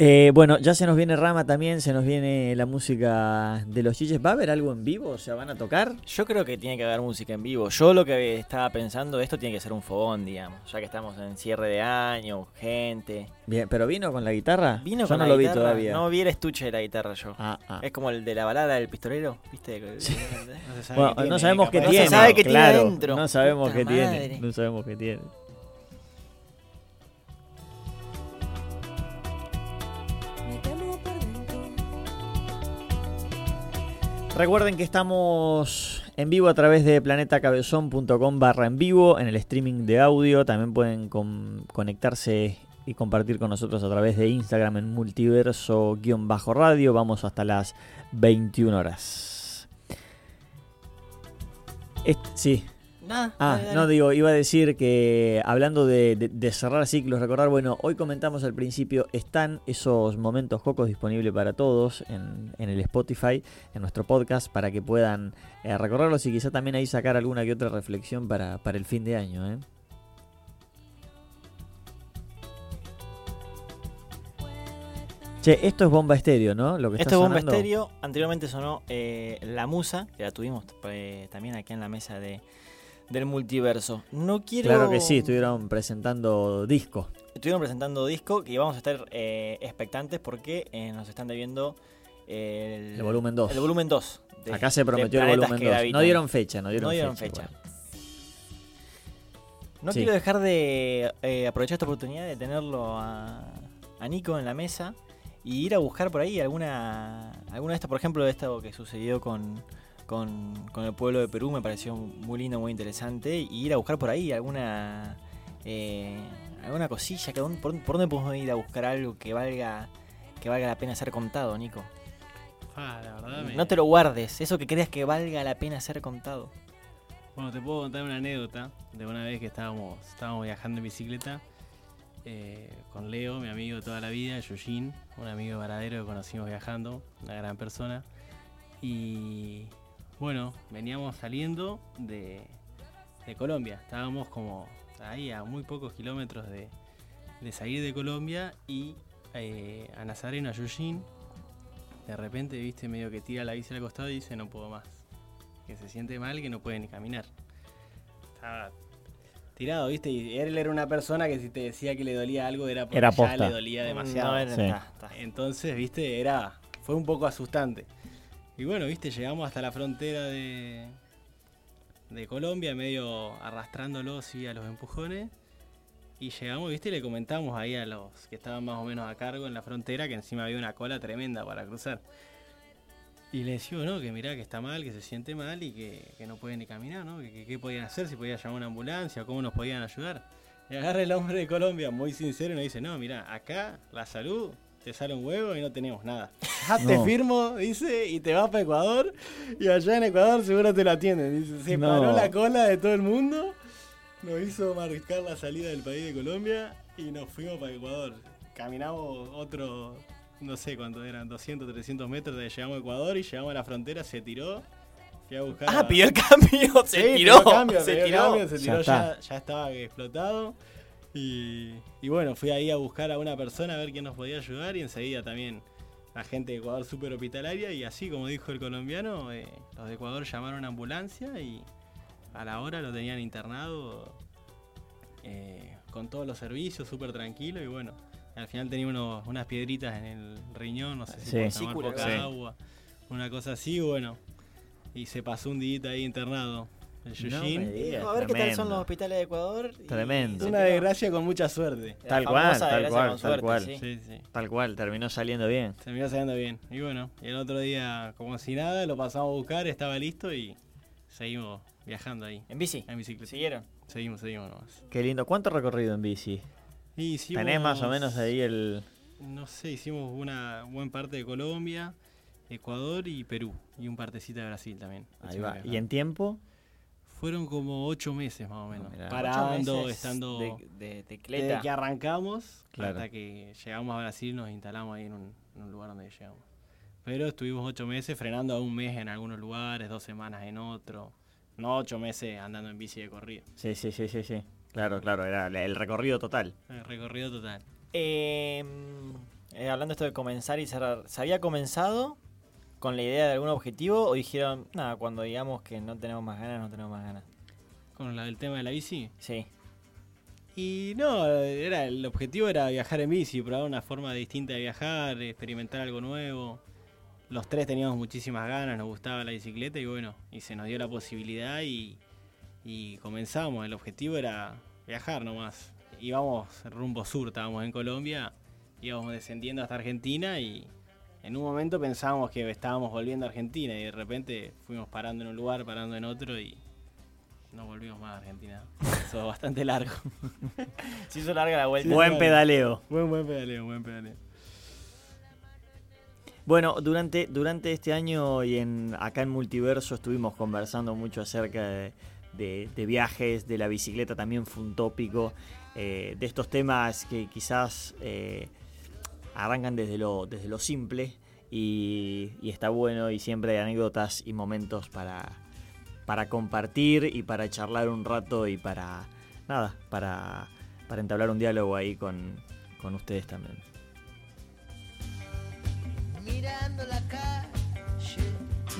Eh, bueno, ya se nos viene Rama también, se nos viene la música de los chiches. ¿Va a haber algo en vivo? O sea, ¿van a tocar? Yo creo que tiene que haber música en vivo. Yo lo que estaba pensando, esto tiene que ser un fogón, digamos. Ya que estamos en cierre de año, gente. Bien, ¿pero vino con la guitarra? Vino Yo con no la lo vi guitarra. todavía. No vi el estuche de la guitarra yo. Ah, ah. Es como el de la balada del pistolero, ¿viste? No se sabe Bueno, no tiene, sabemos qué capaz. No se tiene. sabe qué tiene claro, adentro. No sabemos Puta qué tiene. No sabemos qué tiene. Recuerden que estamos en vivo a través de planetacabezón.com barra en vivo en el streaming de audio. También pueden con- conectarse y compartir con nosotros a través de Instagram en multiverso-radio. Vamos hasta las 21 horas. Sí, Nada. Ah, dale, dale. no digo, iba a decir que hablando de, de- de cerrar ciclos, recordar, bueno, hoy comentamos al principio, están esos momentos cocos disponibles para todos en, en el Spotify, en nuestro podcast, para que puedan eh, recorrerlos y quizá también ahí sacar alguna que otra reflexión para, para el fin de año. ¿eh? Che, esto es Bomba Estéreo, ¿no? Lo que Esto está es Bomba sonando. Estéreo. Anteriormente sonó eh, La Musa, que la tuvimos eh, también aquí en la mesa de, del multiverso. No quiero. Claro que sí, estuvieron presentando disco. Estuvieron presentando disco y vamos a estar eh, expectantes porque eh, nos están debiendo el, El volumen 2. El volumen 2. de- Acá se prometió el volumen que 2. No dieron fecha, no dieron, No dieron fecha. No Sí. quiero dejar de eh, aprovechar esta oportunidad de tenerlo a, a Nico en la mesa y ir a buscar por ahí alguna alguna de estas, por ejemplo, de esto que sucedió con, con, con el pueblo de Perú, me pareció muy lindo, muy interesante, y ir a buscar por ahí alguna eh, alguna cosilla, que por, por dónde podemos ir a buscar algo que valga que valga la pena ser contado, Nico. Ah, la verdad me- No te lo guardes, eso que creas que valga la pena ser contado. Bueno, te puedo contar una anécdota de una vez que estábamos, estábamos viajando en bicicleta eh, con Leo, mi amigo de toda la vida, Yujin, un amigo de Varadero que conocimos viajando, una gran persona. Y bueno, veníamos saliendo de, de Colombia, estábamos como ahí a muy pocos kilómetros de, de salir de Colombia y eh, a Nazareno, a Yujin, de repente, viste, medio que tira la bici al costado y dice no puedo más que se siente mal que no puede ni caminar. Estaba tirado, ¿viste? Y él era una persona que si te decía que le dolía algo era porque Era ya le dolía demasiado. No, era- Sí. está, está. Entonces, ¿viste? Era fue un poco asustante. Y bueno, ¿viste? Llegamos hasta la frontera de de Colombia, medio arrastrándolo así a los empujones. Y llegamos, ¿viste? Le comentamos ahí a los que estaban más o menos a cargo en la frontera que encima había una cola tremenda para cruzar. Y le decimos, no, que mirá que está mal, que se siente mal y que, que no puede ni caminar, ¿no? Que, que- qué podían hacer, si podían llamar una ambulancia, cómo nos podían ayudar. Y agarra el hombre de Colombia, muy sincero, y nos dice, no, mirá, acá la salud te sale un huevo y no tenemos nada. Ya te No. firmo, dice, y te vas para Ecuador, y allá en Ecuador seguro te lo atienden. Dice, se No. paró la cola de todo el mundo, nos hizo marcar la salida del país de Colombia y nos fuimos para Ecuador. Caminamos otro, no sé cuánto eran, 200, 300 metros de llegamos a Ecuador y llegamos a la frontera, se tiró, Fui a buscar Ah, a- pidió el cambio, se Sí, tiró. pidió cambio, se pidió tiró. cambio, se tiró, ya, ya estaba explotado. Y, y bueno, fui ahí a buscar a una persona a ver quién nos podía ayudar y enseguida también la gente de Ecuador súper hospitalaria y así como dijo el colombiano, eh, los de Ecuador llamaron a ambulancia y a la hora lo tenían internado eh, con todos los servicios, súper tranquilo y bueno, al final tenía unos- unas piedritas en el riñón, no sé si Sí. tomar poca sí. agua, una cosa así, bueno, y se pasó un día ahí internado. El No Yushin. me digas, a ver qué tal son tremendo. los hospitales de Ecuador. Tremendo. Una desgracia con mucha suerte. Tal cual, tal cual, tal suerte, cual. sí. Sí, sí. Tal cual, terminó saliendo bien. Iba saliendo bien. Y bueno, y el otro día, como si nada, lo pasamos a buscar, estaba listo y seguimos viajando ahí. En bici. En bicicleta. ¿Siguieron? Seguimos, seguimos nomás. Qué lindo. ¿Cuánto recorrido en bici? Y hicimos, ¿Tenés más o menos ahí el...? No sé, hicimos una buena parte de Colombia, Ecuador y Perú. Y un partecito de Brasil también. Ahí va. ¿Y en tiempo? Fueron como ocho meses más o menos. mirá. Ocho Parando, estando... De, de Desde que arrancamos Claro. hasta que llegamos a Brasil nos instalamos ahí en un, en un lugar donde llegamos. Pero estuvimos ocho meses frenando a un mes en algunos lugares, dos semanas en otro. No ocho meses andando en bici de corrido. Sí, sí, sí, sí, sí. Claro, claro, era el recorrido total. El recorrido total. Eh, eh, hablando esto de comenzar y cerrar, ¿se había comenzado con la idea de algún objetivo o dijeron, nada, cuando digamos que no tenemos más ganas, no tenemos más ganas? Con la, el tema de la bici. Sí. Y no, era, el objetivo era viajar en bici, probar una forma distinta de viajar, experimentar algo nuevo. Los tres teníamos muchísimas ganas, nos gustaba la bicicleta y bueno, y se nos dio la posibilidad y, y comenzamos. El objetivo era viajar nomás. Íbamos rumbo sur, estábamos en Colombia, íbamos descendiendo hasta Argentina y en un momento pensábamos que estábamos volviendo a Argentina y de repente fuimos parando en un lugar, parando en otro y no volvimos más a Argentina. Eso es bastante largo. Se hizo larga la vuelta. Buen pedaleo. Buen, buen pedaleo, buen pedaleo. Bueno, durante, durante este año y en acá en Multiverso estuvimos conversando mucho acerca de, de- de viajes, de la bicicleta también fue un tópico, eh, de estos temas que quizás eh, arrancan desde lo, desde lo simple y, y está bueno y siempre hay anécdotas y momentos para, para compartir y para charlar un rato y para, nada, para, para entablar un diálogo ahí con, con ustedes también.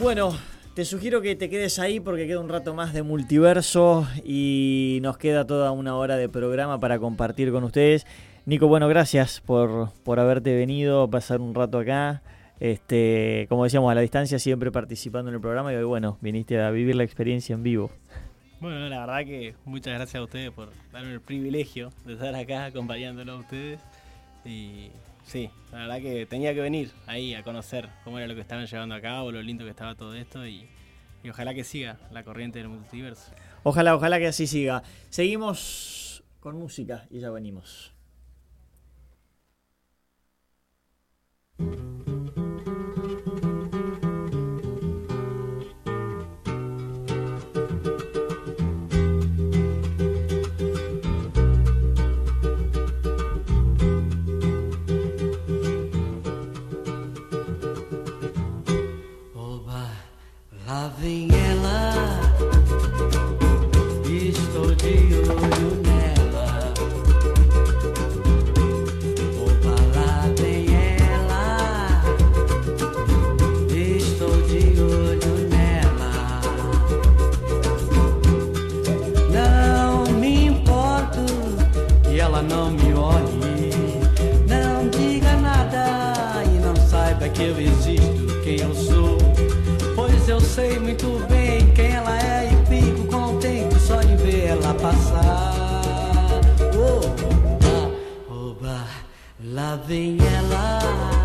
Bueno, te sugiero que te quedes ahí porque queda un rato más de multiverso y nos queda toda una hora de programa para compartir con ustedes. Nico, bueno, gracias por, por haberte venido a pasar un rato acá. Este, como decíamos, a la distancia siempre participando en el programa y hoy, bueno, viniste a vivir la experiencia en vivo. Bueno, la verdad que muchas gracias a ustedes por darme el privilegio de estar acá acompañándolo a ustedes. Y sí, la verdad que tenía que venir ahí a conocer cómo era lo que estaban llevando a cabo, lo lindo que estaba todo esto y, y ojalá que siga la corriente del multiverso. Ojalá, ojalá que así siga. Seguimos con música y ya venimos. loving que eu existo, quem eu sou. Pois eu sei muito bem quem ela é e fico contente só de ver ela passar. Oba, oba, lá vem ela.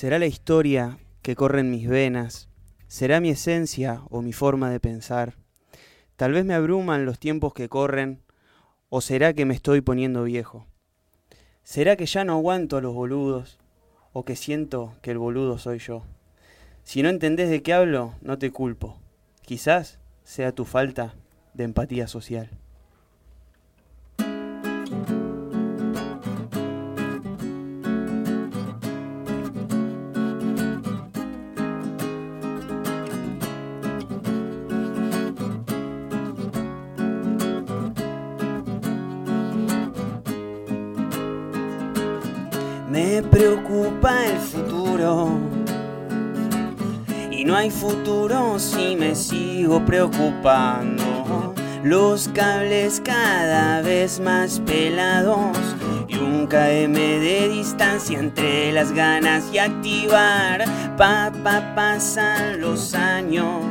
Será la historia que corre en mis venas, será mi esencia o mi forma de pensar. Tal vez me abruman los tiempos que corren, o será que me estoy poniendo viejo. Será que ya no aguanto a los boludos, o que siento que el boludo soy yo. Si no entendés de qué hablo, no te culpo. Quizás sea tu falta de empatía social. Me preocupa el futuro. Y no hay futuro si me sigo preocupando. Los cables cada vez más pelados. Y un KM de distancia entre las ganas y activar. Pa, pa, pasan los años.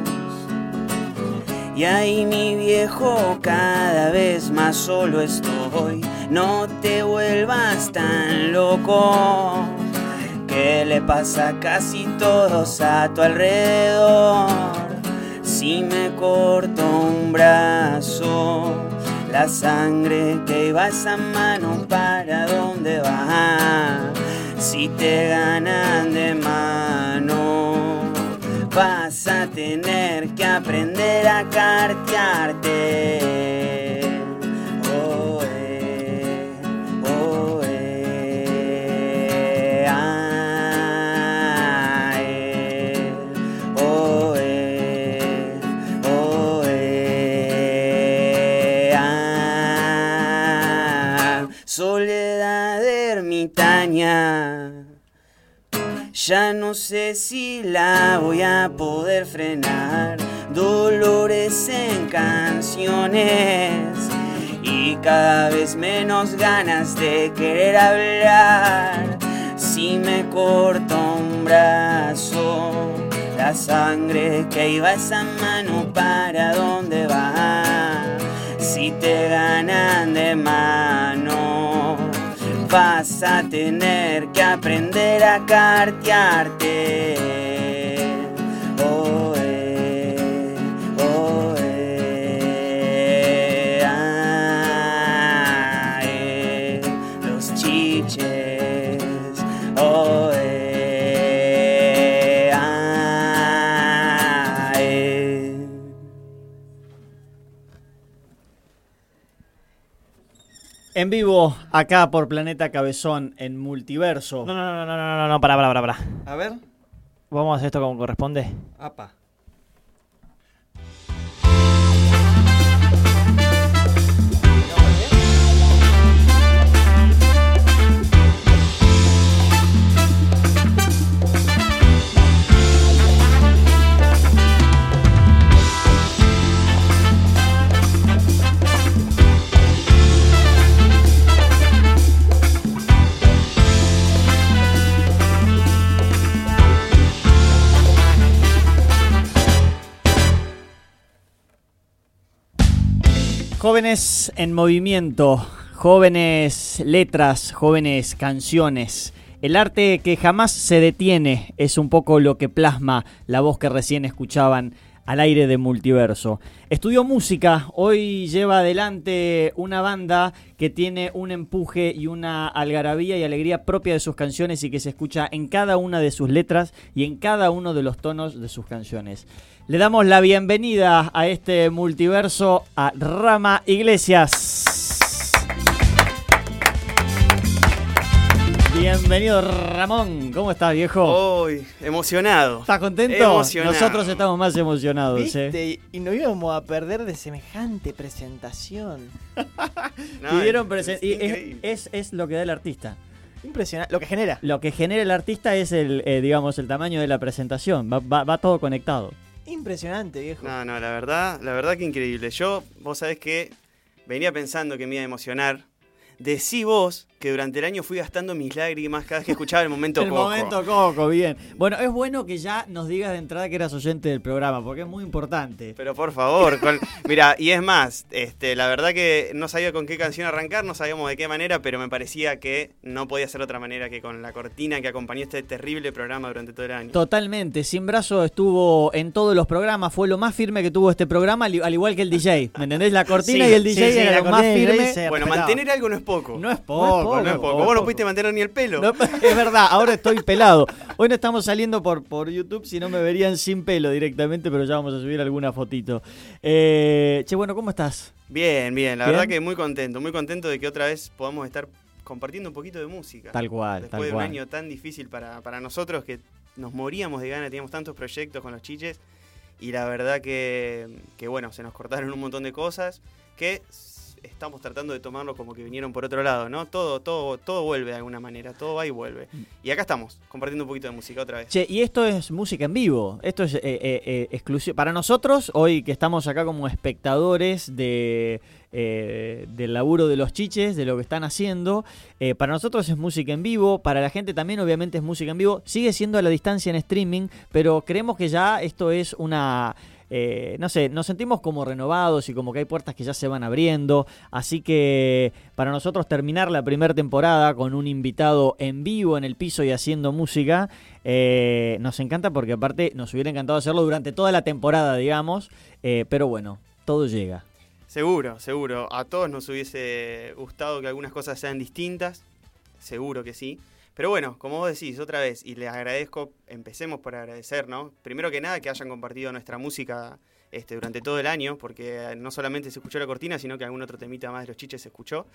Y ahí mi viejo cada vez más solo estoy. No te vuelvas tan loco. ¿Qué le pasa a casi todos a tu alrededor? Si me corto un brazo, la sangre que iba a esa mano, ¿para dónde va? Si te ganan de mano, vas a tener que aprender a cartearte. Ya no sé si la voy a poder frenar. Dolores en canciones y cada vez menos ganas de querer hablar. Si me corto un brazo, la sangre que iba a esa mano, ¿para dónde va? Si te ganan de mano vas a tener que aprender a cartearte. En vivo, acá por Planeta Cabezón, en Multiverso. No, no, no, no, no, no, no, pará, pará, pará, pará. A ver, Vamos a hacer esto como corresponde. apa. Jóvenes en movimiento, jóvenes letras, jóvenes canciones. El arte que jamás se detiene es un poco lo que plasma la voz que recién escuchaban al aire de Multiverso. Estudió música, hoy lleva adelante una banda que tiene un empuje y una algarabía y alegría propia de sus canciones y que se escucha en cada una de sus letras y en cada uno de los tonos de sus canciones. Le damos la bienvenida a este multiverso a Rama Iglesias. Bienvenido Ramón, ¿cómo estás viejo? Uy, emocionado. ¿Estás contento? Emocionado. Nosotros estamos más emocionados. ¿eh? Y nos íbamos a perder de semejante presentación. No, Pidieron es- presen- es y es, increíble. es- es lo que da el artista. Impresionante. Lo que genera. Lo que genera el artista es el, eh, digamos, el tamaño de la presentación. Va, va- va todo conectado. Impresionante, viejo. No, no, la verdad, la verdad que increíble. Yo, vos sabés que venía pensando que me iba a emocionar. Decí vos que durante el año fui gastando mis lágrimas cada vez que escuchaba el momento el Coco. momento Coco, bien. Bueno, es bueno que ya nos digas de entrada que eras oyente del programa, porque es muy importante. Pero por favor, con- mira, y es más, este, la verdad que no sabía con qué canción arrancar, no sabíamos de qué manera, pero me parecía que no podía ser de otra manera que con la cortina que acompañó este terrible programa durante todo el año. Totalmente, Sin Brazo estuvo en todos los programas, fue lo más firme que tuvo este programa, al al igual que el DJ. ¿Me entendés? La cortina Sí, y el DJ sí, era lo más el firme. bueno, mantener algo no es poco. No es poco, no es poco. Vos no pudiste mantener ni el pelo. No, es verdad, ahora estoy pelado. Hoy no estamos saliendo por, por YouTube, si no me verían sin pelo directamente, pero ya vamos a subir alguna fotito. Eh, che, bueno, ¿cómo estás? Bien, bien, la ¿Bien? verdad que muy contento, muy contento de que otra vez podamos estar compartiendo un poquito de música. Tal cual, Después tal de un cual. año tan difícil para, para nosotros que nos moríamos de ganas, teníamos tantos proyectos con los chiches y la verdad que, que, bueno, se nos cortaron un montón de cosas que estamos tratando de tomarlo como que vinieron por otro lado, ¿no? Todo, todo, todo vuelve de alguna manera, todo va y vuelve. Y acá estamos, compartiendo un poquito de música otra vez. Che, y esto es música en vivo. Esto es eh, eh, eh, exclusivo. Para nosotros, hoy que estamos acá como espectadores de, eh, del laburo de los chiches, de lo que están haciendo, eh, para nosotros es música en vivo. Para la gente también, obviamente, es música en vivo. Sigue siendo a la distancia en streaming, pero creemos que ya esto es una. Eh, no sé, nos sentimos como renovados y como que hay puertas que ya se van abriendo. Así que para nosotros terminar la primera temporada con un invitado en vivo en el piso y haciendo música, eh, nos encanta porque aparte nos hubiera encantado hacerlo durante toda la temporada, digamos. eh, pero bueno, todo llega. Seguro, seguro. A todos nos hubiese gustado que algunas cosas sean distintas. Seguro que sí. Pero bueno, como vos decís, otra vez, y les agradezco, empecemos por agradecer, ¿no? Primero que nada, que hayan compartido nuestra música este, durante todo el año, porque no solamente se escuchó la cortina, sino que algún otro temita más de los chiches se escuchó.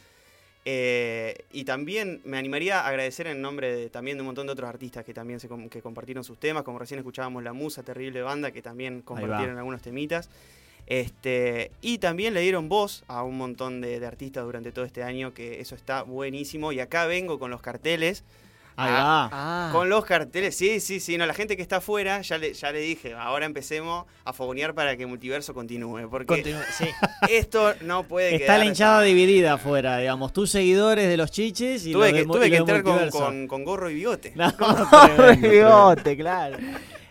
Eh, y también me animaría a agradecer en nombre de, también de un montón de otros artistas que también se que compartieron sus temas, como recién escuchábamos La Musa, Terrible Banda, que también compartieron algunos temitas. Este, y también le dieron voz a un montón de, de artistas durante todo este año, que eso está buenísimo. Y acá vengo con los carteles. Ahí Ah, va. Ah, Con los carteles, sí, sí, sí. No, la gente que está afuera, ya le, ya le dije, ahora empecemos a fogonear para que Multiverso continúe. Porque sí. esto no puede Está quedar. la hinchada dividida afuera, digamos. Tus seguidores de los chiches y Tuve los que, de, tuve y que entrar con, Multiverso. con- con gorro y bigote. No, tremendo, tremendo. Bigote, claro.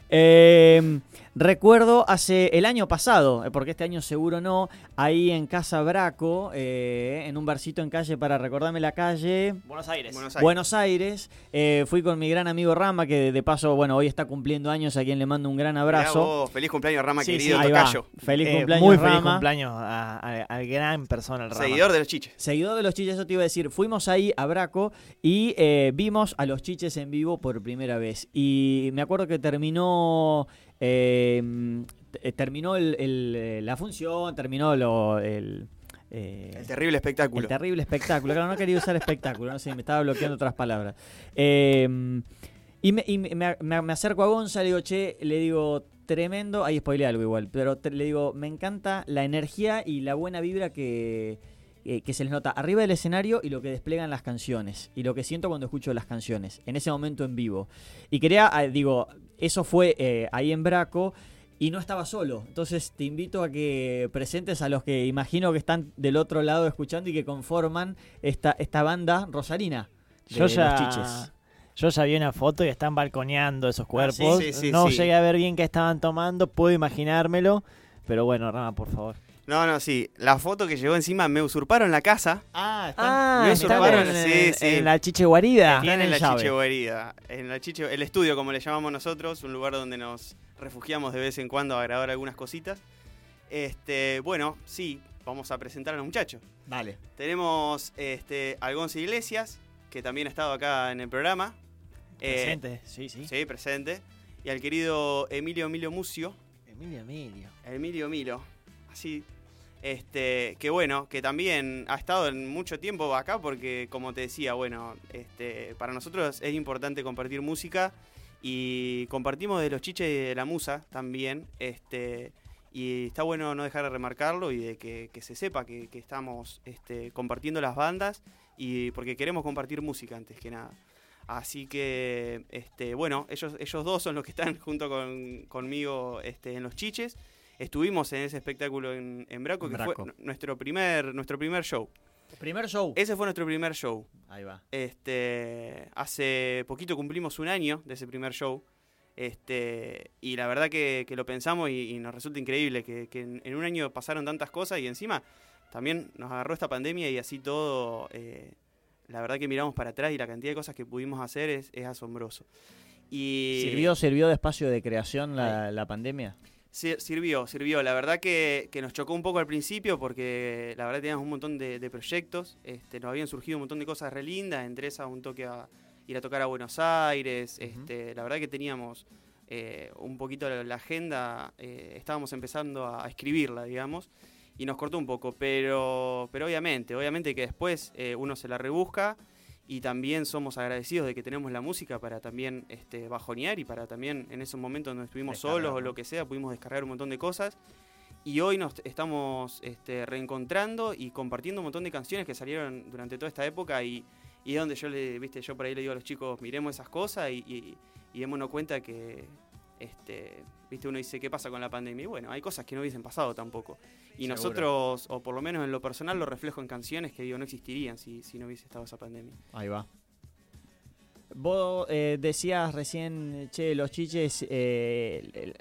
Eh, recuerdo hace el año pasado, eh, porque este año seguro no, ahí en Casa Braco, eh, en un barcito en calle para recordarme la calle. Buenos Aires. Buenos Aires. Buenos Aires, eh, fui con mi gran amigo Rama, que de paso, bueno, hoy está cumpliendo años, a quien le mando un gran abrazo. vos, feliz cumpleaños, Rama Sí, querido, Ahí va. tocayo. Feliz Eh, cumpleaños, muy feliz Rama. cumpleaños a- a- al gran persona, el Rama. Seguidor de los chiches. Seguidor de los chiches, eso te iba a decir. Fuimos ahí a Braco y eh, vimos a los chiches en vivo por primera vez. Y me acuerdo que terminó. Eh, t- terminó el- el, eh, la función, terminó lo, el. eh, El terrible espectáculo. el terrible espectáculo. Claro, no quería usar espectáculo, no sé, me estaba bloqueando otras palabras. Eh, y me, y me- me- me acerco a Gonza, le digo, che, le digo, tremendo, ahí spoileé algo igual, pero te- le digo, me encanta la energía y la buena vibra que, eh, que se les nota arriba del escenario y lo que desplegan las canciones, y lo que siento cuando escucho las canciones, en ese momento en vivo. Y quería, ah, digo, eso fue eh, ahí en Braco. Y no estaba solo. Entonces te invito a que presentes a los que imagino que están del otro lado escuchando y que conforman esta, esta banda rosarina. de Yo ya, los chiches. yo ya vi una foto y están balconeando esos cuerpos. sí, sí, no llegué a ver bien qué estaban tomando, puedo imaginármelo. Pero bueno, Rama, por favor. No, no, sí. La foto que llegó encima me usurparon la casa. Ah, están- Ah, me están usurparon, en, sí, en- sí. en la chiche guarida. Tienen Están en la llave. chiche guarida. En la chiche, el estudio, como le llamamos nosotros, un lugar donde nos refugiamos de vez en cuando a grabar algunas cositas. Este, bueno, sí, vamos a presentar a los muchachos. Dale. Tenemos este, a Iglesias, que también ha estado acá en el programa. Eh, Presente, sí, sí. Sí, presente. Y al querido Emilio Emilio Mucio. Emilio, Emilio. Emilio Milo. Así. Este, que bueno, que también ha estado en mucho tiempo acá porque, como te decía, bueno, este, para nosotros es importante compartir música y compartimos de los chiches y de la musa también. Este, y está bueno no dejar de remarcarlo y de que, se sepa que, estamos este, compartiendo las bandas y porque queremos compartir música antes que nada. Así que, bueno, ellos, ellos dos son los que están junto con, conmigo este, en los chiches. Estuvimos en ese espectáculo en, en Braco, que Braco. fue nu- nuestro primer, nuestro primer show. Primer show. Ese fue nuestro primer show. Ahí va. Este, hace poquito cumplimos un año de ese primer show. Este, y la verdad que, que lo pensamos y, y nos resulta increíble que, que en, en un año pasaron tantas cosas y encima también nos agarró esta pandemia y así todo. eh, la verdad que miramos para atrás y la cantidad de cosas que pudimos hacer es, es asombroso. Y ¿Sirvió, ¿Sirvió de espacio de creación la, la pandemia? Sir- Sirvió, sirvió. La verdad que, que nos chocó un poco al principio porque la verdad teníamos un montón de, de proyectos. Este, nos habían surgido un montón de cosas re lindas, entre esas un toque a ir a tocar a Buenos Aires. este, la verdad que teníamos eh, un poquito la, la agenda, eh, estábamos empezando a, a escribirla, digamos, y nos cortó un poco. Pero, pero obviamente, obviamente que después eh, uno se la rebusca y también somos agradecidos de que tenemos la música para también este, bajonear y para también en esos momentos donde estuvimos Descargar, solos o lo que sea, pudimos descargar un montón de cosas. Y hoy nos estamos este, reencontrando y compartiendo un montón de canciones que salieron durante toda esta época y, y es donde yo le, viste, yo por ahí le digo a los chicos, miremos esas cosas y, y, y démonos cuenta que este, viste, uno dice, ¿qué pasa con la pandemia? Y bueno, hay cosas que no hubiesen pasado tampoco. Y Seguro. nosotros, o por lo menos en lo personal, lo reflejo en canciones que digo, no existirían si, si no hubiese estado esa pandemia. Ahí va. Vos eh, decías recién, che, los chiches, eh, el- el-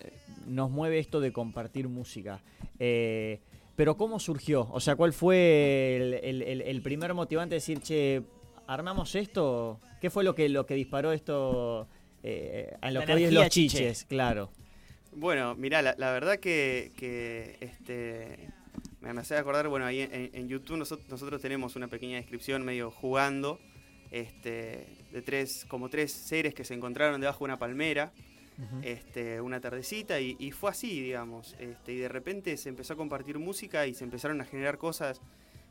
nos mueve esto de compartir música. Eh, pero ¿cómo surgió? O sea, ¿cuál fue el, el- el- el primer motivante de decir, che, armamos esto? ¿Qué fue lo que, lo que disparó esto eh, a lo La que hoy es los chiche. chiches? Claro. Bueno, mirá, la, la verdad que, que, este, me, me hace acordar, bueno, ahí en, en YouTube nosotros, nosotros tenemos una pequeña descripción medio jugando, este, de tres, como tres seres que se encontraron debajo de una palmera, este, una tardecita, y, y fue así, digamos, este, y de repente se empezó a compartir música y se empezaron a generar cosas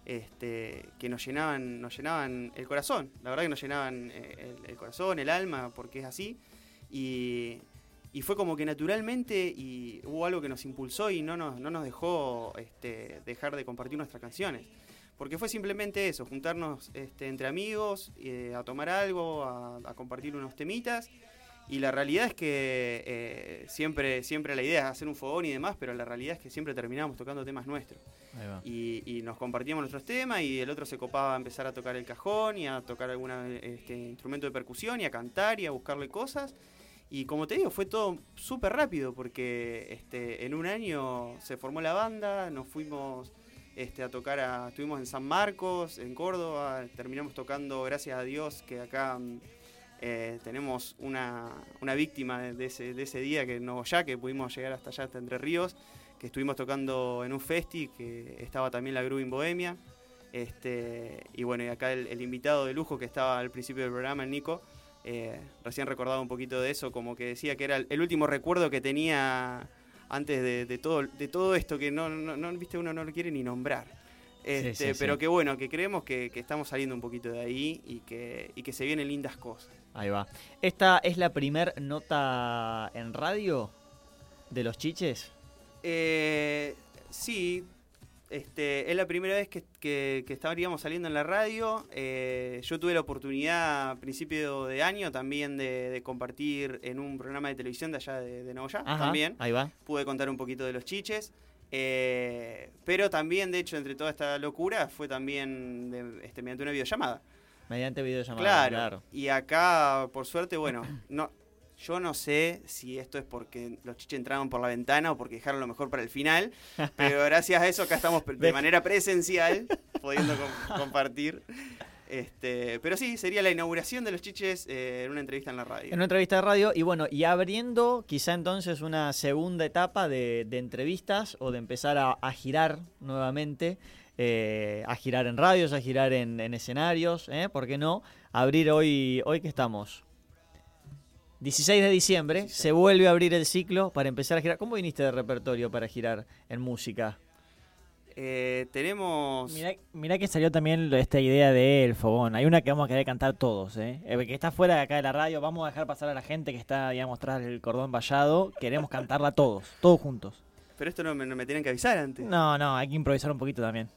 este, que nos llenaban, nos llenaban el corazón, la verdad que nos llenaban eh, el, corazón, el alma, porque es así, y, fue como que naturalmente y hubo algo que nos impulsó y no nos, no nos dejó este, dejar de compartir nuestras canciones. Porque fue simplemente eso, juntarnos este, entre amigos, eh, a tomar algo, a, a compartir unos temitas. Y la realidad es que eh, siempre, siempre la idea es hacer un fogón y demás, pero la realidad es que siempre terminamos tocando temas nuestros. Y, nos compartíamos nuestros temas y el otro se copaba a empezar a tocar el cajón y a tocar algún este, instrumento de percusión y a cantar y a buscarle cosas. Y como te digo, fue todo súper rápido porque este, en un año se formó la banda, nos fuimos este, a tocar, estuvimos en San Marcos, en Córdoba, terminamos tocando, gracias a Dios, que acá mm, eh, tenemos una, una víctima de ese, de ese día, que no ya que pudimos llegar hasta allá, hasta Entre Ríos, que estuvimos tocando en un festi, que estaba también la Grooving Bohemia. Este, y bueno, y acá el, el invitado de lujo que estaba al principio del programa, el Nico, eh, recién recordaba un poquito de eso, como que decía que era el, el último recuerdo que tenía antes de, de todo, de todo esto que no, no, no, viste, uno no lo quiere ni nombrar. Este, sí, sí. pero que bueno, que creemos que, que estamos saliendo un poquito de ahí y que, y que se vienen lindas cosas. Ahí va. ¿Esta es la primer nota en radio de los chiches? Eh, sí, este, es la primera vez que, que- que estaríamos saliendo en la radio. Eh, yo tuve la oportunidad a principio de año también de, de compartir en un programa de televisión de allá de, de Ajá, también. Ahí va. Pude contar un poquito de los chiches. Eh, pero también, de hecho, entre toda esta locura, fue también de- este, mediante una videollamada. Mediante videollamada. Claro. claro. Y acá, por suerte, bueno, no, yo no sé si esto es porque los chiches entraron por la ventana o porque dejaron lo mejor para el final, pero gracias a eso acá estamos de manera presencial pudiendo com- compartir. Este, pero sí, sería la inauguración de los chiches eh, en una entrevista en la radio. En una entrevista de radio y bueno, y abriendo quizá entonces una segunda etapa de, de entrevistas o de empezar a, a girar nuevamente, eh, a girar en radios, a girar en, en escenarios, ¿eh? ¿por qué no? Abrir hoy, hoy que estamos. 16 de diciembre, se vuelve a abrir el ciclo para empezar a girar. ¿Cómo viniste de repertorio para girar en música? Eh, tenemos... Mirá, mirá que salió también esta idea del fogón. Hay una que vamos a querer cantar todos, ¿eh? El que está fuera de acá de la radio, vamos a dejar pasar a la gente que está, digamos, tras el cordón vallado. Queremos cantarla todos, todos juntos. Pero esto no me, no me tienen que avisar antes. No, no, hay que improvisar un poquito también.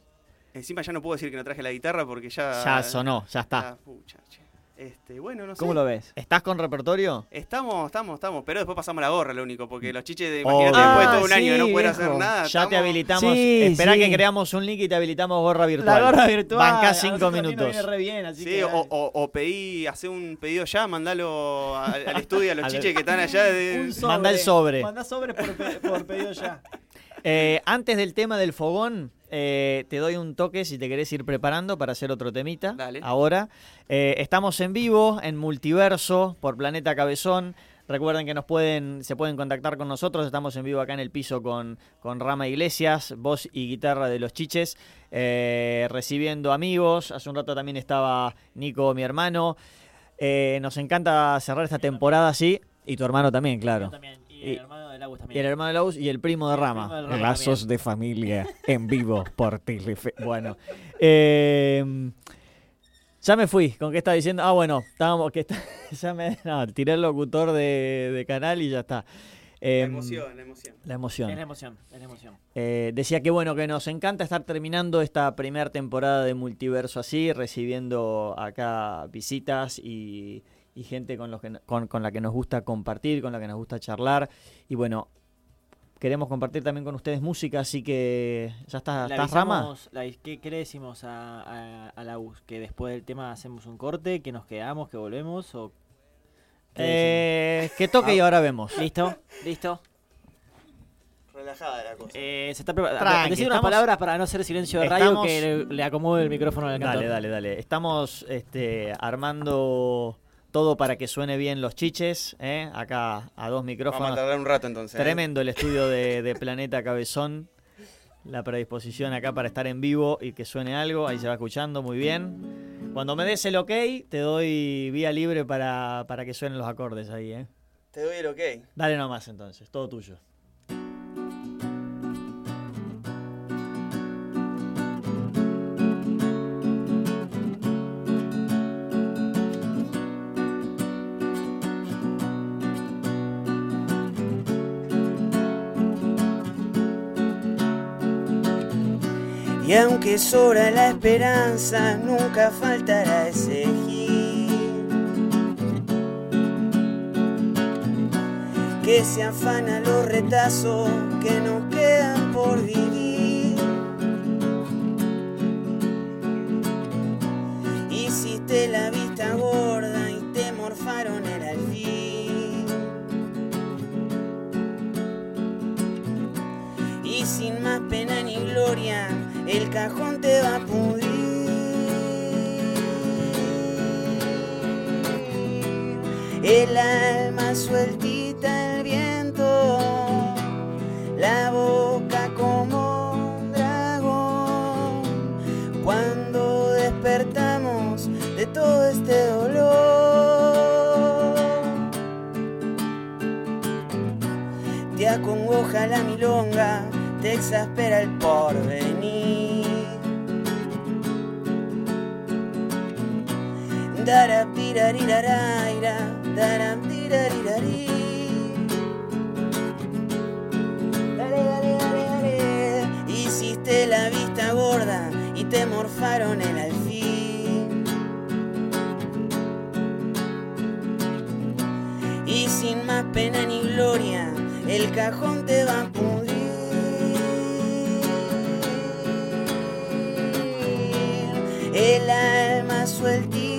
Encima ya no puedo decir que no traje la guitarra porque ya... Ya sonó, ya está. Ah, pucha, che. Este, bueno, no sé. ¿Cómo lo ves? ¿Estás con repertorio? Estamos, estamos, estamos. Pero después pasamos la gorra, lo único. Porque los chiches, de, Obvio. imagínate, después de todo un Ah, año de no poder viejo. hacer nada. Ya estamos- te habilitamos. Sí, Espera sí. que creamos un link y te habilitamos gorra virtual. La gorra virtual. Bancá a cinco minutos. viene re bien, así Sí, que o, dale. o, o pedí, hace un pedido ya, mandalo al, al estudio a los chiches que están allá. De. Manda el sobre. Manda sobre por pedido ya. Eh, antes del tema del fogón, eh, te doy un toque si te querés ir preparando para hacer otro temita. Dale. Ahora, Eh, estamos en vivo, en Multiverso, por Planeta Cabezón. Recuerden que nos pueden, se pueden contactar con nosotros. Estamos en vivo acá en el piso con, con Rama Iglesias, voz y guitarra de los chiches, eh, recibiendo amigos. Hace un rato también estaba Nico, mi hermano. Eh, nos encanta cerrar esta temporada así. Y tu hermano también, claro. Yo también. Y, Y- el hermano de Agus Y también. el hermano de Laus y el primo de Y el Rama. primo de Rama Lazos también. de familia en vivo por Telefe. Bueno. eh, ya me fui. ¿Con qué estaba diciendo? Ah, bueno, estábamos. Que está- ya me. No, tiré el locutor de, de canal y ya está. La Eh, emoción, la emoción. La emoción. Es la emoción, es la emoción. Eh, decía que bueno, que nos encanta estar terminando esta primera temporada de Multiverso así, recibiendo acá visitas y, y gente con, los que, con, con la que nos gusta compartir, con la que nos gusta charlar. Y bueno, queremos compartir también con ustedes música, así que ya está, ¿estás rama? la- ¿qué, qué le decimos a, a, a la US? ¿Que después del tema hacemos un corte, que nos quedamos, que volvemos? o qué Eh, que toque y ahora vemos. ¿Listo? ¿Listo? Relajada la cosa. Eh, se está preparando. Tranqui, Decir unas palabras para no hacer silencio de radio Estamos- que le, le acomode el micrófono al cantor. Dale, dale, dale. Estamos este, armando todo para que suene bien los chiches, ¿eh? acá a dos Vamos a micrófonos. tardar un rato entonces. ¿eh? Tremendo el estudio de, de Planeta Cabezón. La predisposición acá para estar en vivo y que suene algo. Ahí se va escuchando muy bien. Cuando me des el ok, te doy vía libre para, para que suenen los acordes ahí. ¿eh? Te doy el ok. Dale nomás entonces, todo tuyo. Y aunque sobra la esperanza, nunca faltará ese gil que se afana los retazos que nos quedan por vivir. Hiciste la vista gorda y te morfaron el alfil. Y sin más pena ni gloria, el cajón te va a pudrir. El alma sueltita al viento, la boca como un dragón. Cuando despertamos de todo este dolor, te acongoja la milonga, te exaspera el porvenir. Darapirariraraira, darapirarirarí. Dale, dale, dale, dale. Hiciste la vista gorda y te morfaron el alfil. Y sin más pena ni gloria, el cajón te va a pudrir. El alma sueltita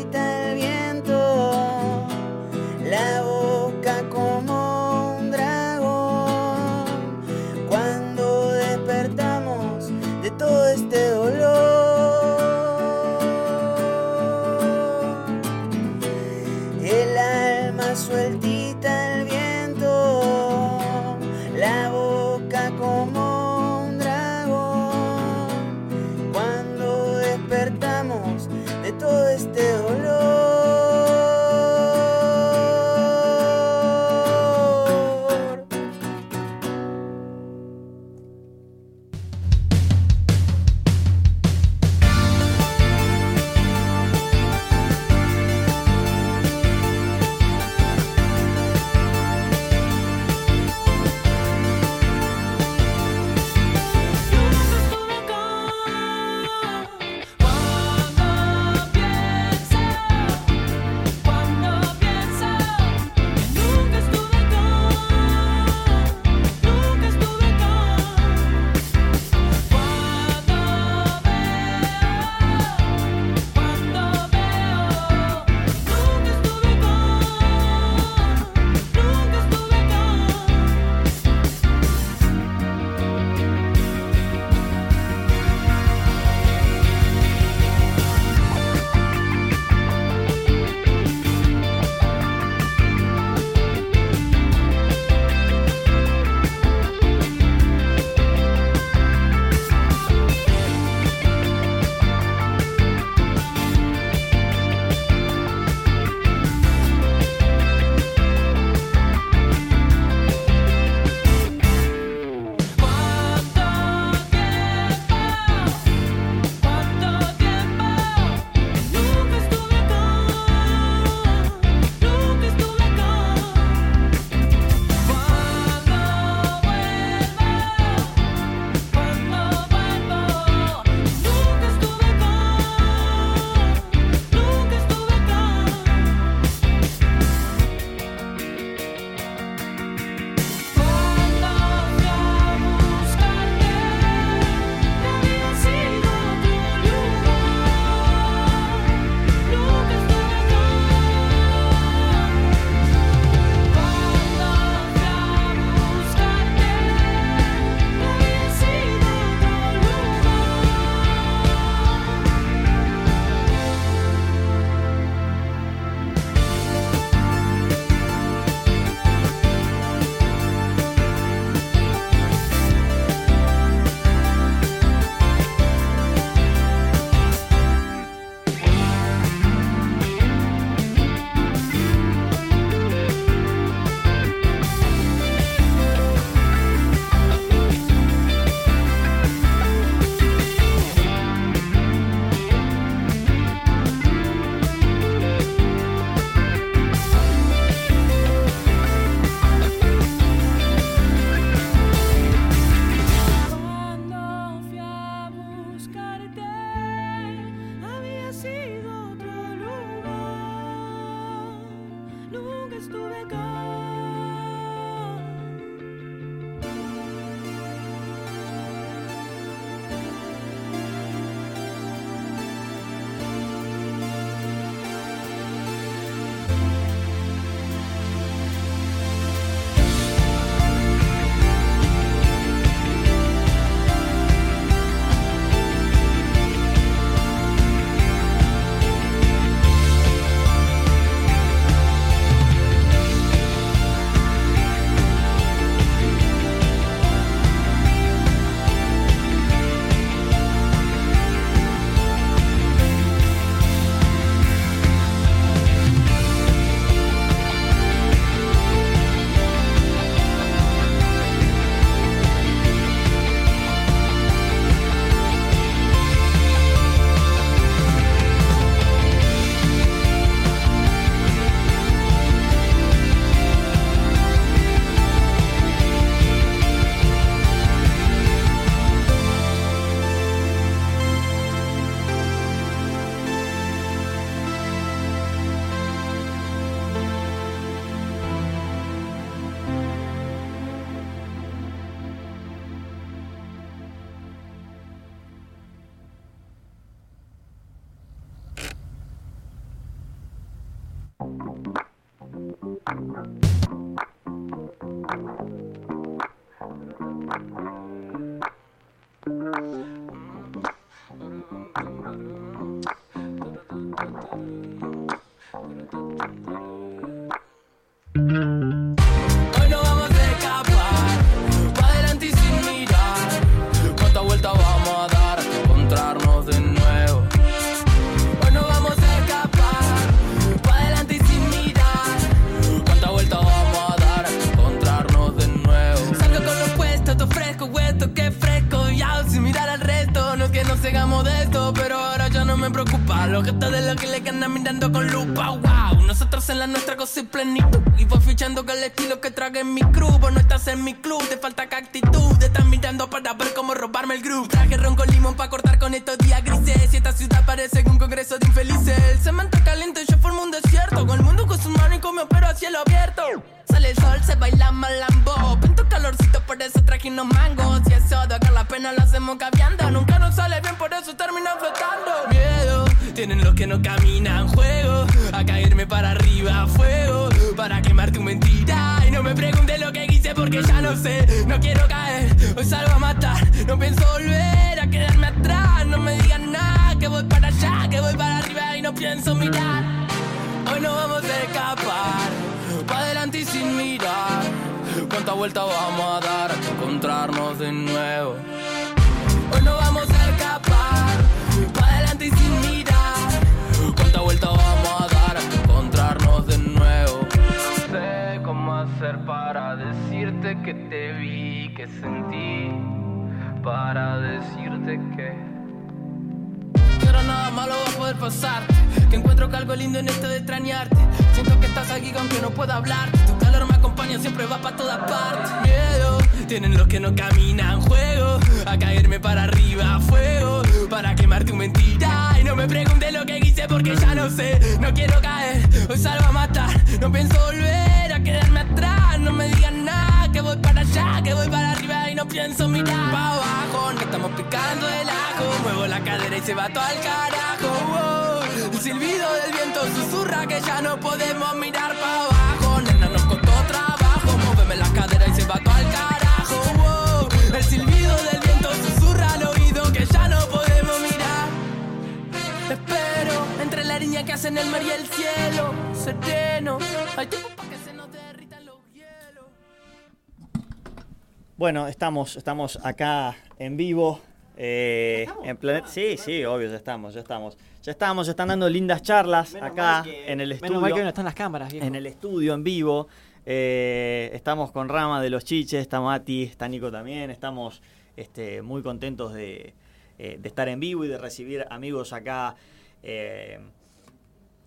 estamos, estamos acá en vivo. eh, en Planet. Sí, sí, obvio, ya estamos, ya estamos. Ya estamos, están dando lindas charlas Menos acá que- en el Menos estudio. mal que hoy no están las cámaras, viejo. en el estudio en vivo. Eh, estamos con Rama de los Chiches, está Mati, está Nico también. Estamos este, muy contentos de, eh, de estar en vivo y de recibir amigos acá. eh,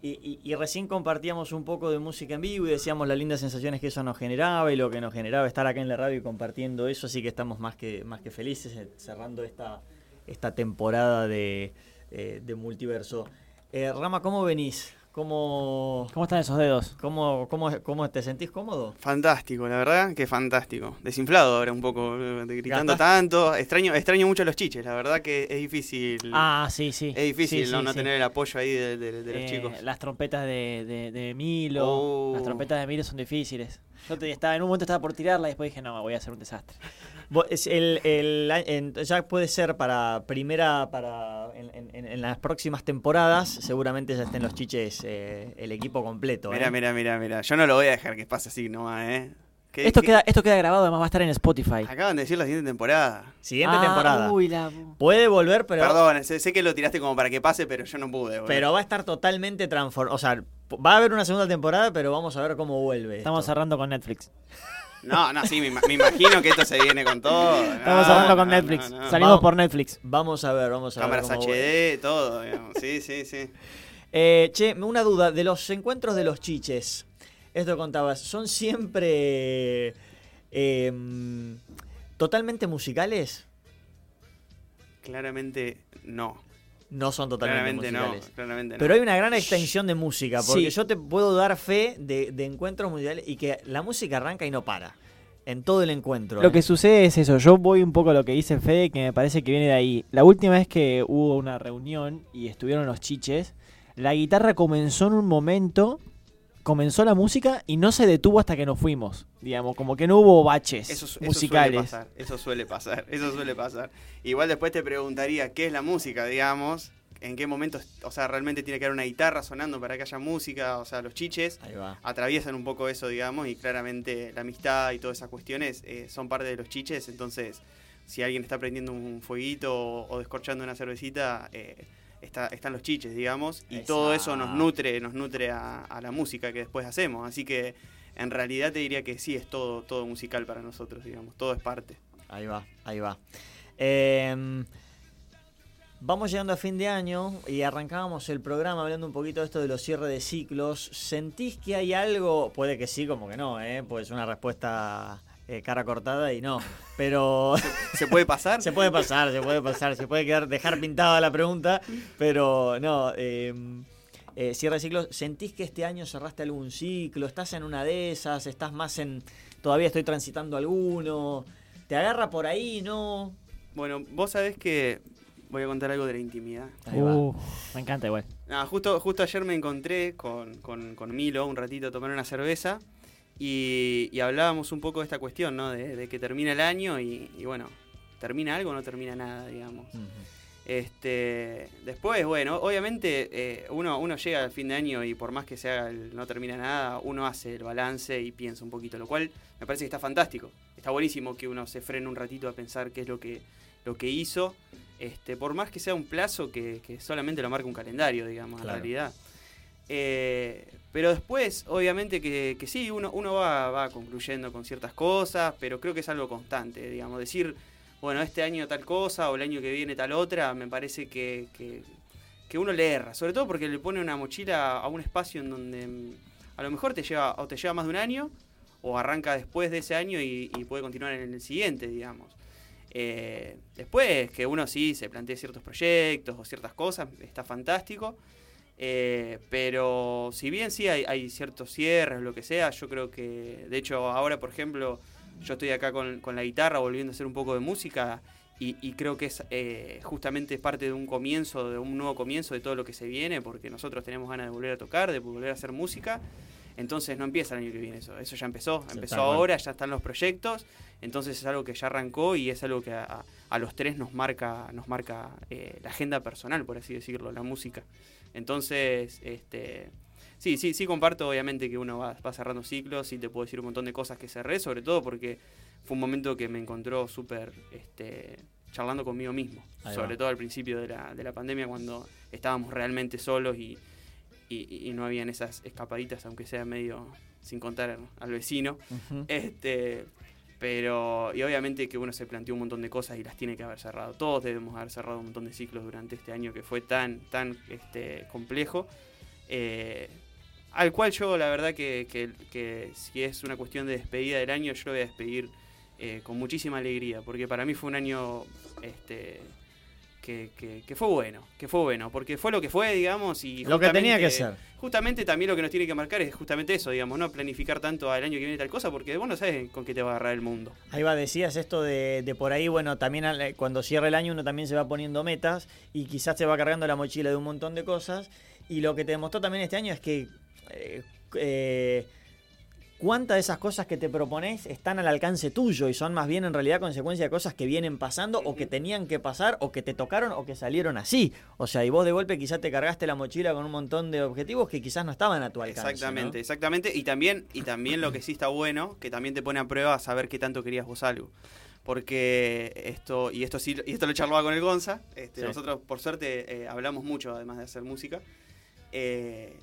y, y- y recién compartíamos un poco de música en vivo y decíamos las lindas sensaciones que eso nos generaba y lo que nos generaba estar acá en la radio y compartiendo eso, así que estamos más que, más que felices eh, cerrando esta, esta temporada de, eh, de multiverso. Eh, Rama, ¿cómo venís? ¿Cómo, ¿Cómo están esos dedos? cómo, cómo, cómo te sentís cómodo? Fantástico, la verdad que fantástico. Desinflado ahora un poco, eh, gritando Gastás- tanto. Extraño, extraño mucho los chiches, la verdad que es difícil. Ah, sí, sí. es difícil Sí, no, sí, no sí. tener el apoyo ahí de, de- de los Eh, chicos. Las trompetas de, de, de Milo. Oh. Las trompetas de Milo son difíciles. Yo te- estaba, en un momento estaba por tirarla y después dije, no, voy a hacer un desastre. El- el- en- ya puede ser para primera, para en, en- en las próximas temporadas, seguramente ya estén los chiches, eh, el equipo completo. Mira, ¿eh? mira, mira, mira. Yo no lo voy a dejar que pase así nomás, ¿eh? ¿Qué- Esto qué- queda, esto queda grabado, además va a estar en Spotify. Acaban de decir la siguiente temporada. Siguiente Ah, temporada. Uy, la... Puede volver, pero, Perdón, sé, sé que lo tiraste como para que pase, pero yo no pude. boludo. pero va a estar totalmente transformado. O sea, va a haber una segunda temporada, pero vamos a ver cómo vuelve. Estamos esto. cerrando con Netflix. No, no, sí, me, ima- me imagino que esto se viene con todo. Estamos cerrando con no, Netflix. no, no. Salimos Vamos. por Netflix. Vamos a ver, vamos a Cámaras ver. vuelve. HD, todo. digamos. Sí, sí, sí. Eh, che, una duda, de los encuentros de los chiches, esto contabas, ¿son siempre eh, totalmente musicales? Claramente no. No son totalmente Claramente no. musicales. Claramente no. Pero hay una gran extensión de música, porque Sí. yo te puedo dar fe de, de encuentros musicales y que la música arranca y no para. En todo el encuentro. Lo ¿eh? que sucede es eso, yo voy un poco a lo que dice Fede, que me parece que viene de ahí. La última vez que hubo una reunión y estuvieron los chiches, la guitarra comenzó en un momento comenzó la música y no se detuvo hasta que nos fuimos. Digamos, como que no hubo baches Eso, eso musicales. suele pasar, eso suele pasar, eso suele pasar. Igual después te preguntaría qué es la música, digamos, en qué momento, o sea, realmente tiene que haber una guitarra sonando para que haya música, o sea, los chiches atraviesan un poco eso, digamos, y claramente la amistad y todas esas cuestiones eh, son parte de los chiches, entonces si alguien está prendiendo un fueguito o, o descorchando una cervecita, eh, está, están los chiches, digamos, y todo eso nos nutre, nos nutre a, a la música que después hacemos, así que en realidad te diría que sí es todo, todo musical para nosotros, digamos, todo es parte. Ahí va, ahí va. Eh, vamos llegando a fin de año y arrancábamos el programa hablando un poquito de esto de los cierres de ciclos. ¿Sentís que hay algo? Puede que sí, como que no, ¿eh? Pues una respuesta eh, cara cortada y no. Pero ¿Se puede pasar? se puede pasar, se puede pasar, se puede quedar, dejar pintada la pregunta, pero no. eh, eh, cierre ciclos, ¿sentís que este año cerraste algún ciclo? ¿Estás en una de esas? ¿Estás más en... todavía estoy transitando alguno? ¿Te agarra por ahí? ¿No? Bueno, vos sabés que voy a contar algo de la intimidad. Ahí va. Uh, me encanta igual. Justo, justo ayer me encontré con, con- con Milo un ratito a tomar una cerveza y, y hablábamos un poco de esta cuestión, ¿no? De, de que termina el año y, y bueno, ¿termina algo o no termina nada, digamos? Este, después, bueno, obviamente eh, uno, uno llega al fin de año y por más que se haga el no termina nada, uno hace el balance y piensa un poquito, lo cual me parece que está fantástico. Está buenísimo que uno se frene un ratito a pensar qué es lo que, lo que hizo, este, por más que sea un plazo que, que solamente lo marca un calendario, digamos, Claro. en realidad. Eh, pero después, obviamente que, sí, uno, uno va, va concluyendo con ciertas cosas, pero creo que es algo constante, digamos, decir, bueno, este año tal cosa o el año que viene tal otra, me parece que, que, que uno le erra, sobre todo porque le pone una mochila a un espacio en donde mm, a lo mejor te lleva o te lleva más de un año o arranca después de ese año y, y puede continuar en el siguiente, digamos. Eh, después que uno sí se plantee ciertos proyectos o ciertas cosas, está fantástico. Eh, pero si bien sí hay, hay ciertos cierres, lo que sea, yo creo que, de hecho, ahora, por ejemplo, yo estoy acá con, con la guitarra volviendo a hacer un poco de música y, y creo que es eh, justamente parte de un comienzo, de un nuevo comienzo de todo lo que se viene, porque nosotros tenemos ganas de volver a tocar, de volver a hacer música. Entonces no empieza el año que viene eso, eso ya empezó, empezó ahora, ya están los proyectos, entonces es algo que ya arrancó y es algo que a los tres nos marca, nos marca eh, la agenda personal, por así decirlo, la música. Entonces, este, sí, sí, sí comparto obviamente que uno va, va cerrando ciclos y te puedo decir un montón de cosas que cerré, sobre todo porque fue un momento que me encontró súper este, charlando conmigo mismo, Ahí sobre va. todo al principio de la, de la pandemia cuando estábamos realmente solos y, y, y no habían esas escapaditas, aunque sea medio sin contar al vecino. Este, pero, y obviamente que uno se planteó un montón de cosas y las tiene que haber cerrado. Todos debemos haber cerrado un montón de ciclos durante este año que fue tan, tan este, complejo. eh, al cual yo, la verdad, que, que- si es una cuestión de despedida del año, yo lo voy a despedir eh, con muchísima alegría, porque para mí fue un año este, que, que- que fue bueno, que fue bueno, porque fue lo que fue, digamos, y Lo que tenía que ser. Justamente también lo que nos tiene que marcar es justamente eso, digamos, no planificar tanto al año que viene tal cosa, porque vos no sabes con qué te va a agarrar el mundo. Ahí va, decías esto de, de por ahí, bueno, también al- eh, cuando cierra el año uno también se va poniendo metas y quizás se va cargando la mochila de un montón de cosas. Y lo que te demostró también este año es que eh, eh, cuántas de esas cosas que te propones están al alcance tuyo y son más bien en realidad consecuencia de cosas que vienen pasando o que tenían que pasar o que te tocaron o que salieron así. O sea, y vos de golpe quizás te cargaste la mochila con un montón de objetivos que quizás no estaban a tu alcance. Exactamente, ¿no? exactamente. Y también, y también lo que sí está bueno, que también te pone a prueba a saber qué tanto querías vos algo. Porque esto, y esto sí, y esto lo charlaba con el Gonza, este, Sí. nosotros por suerte eh, hablamos mucho además de hacer música. eh,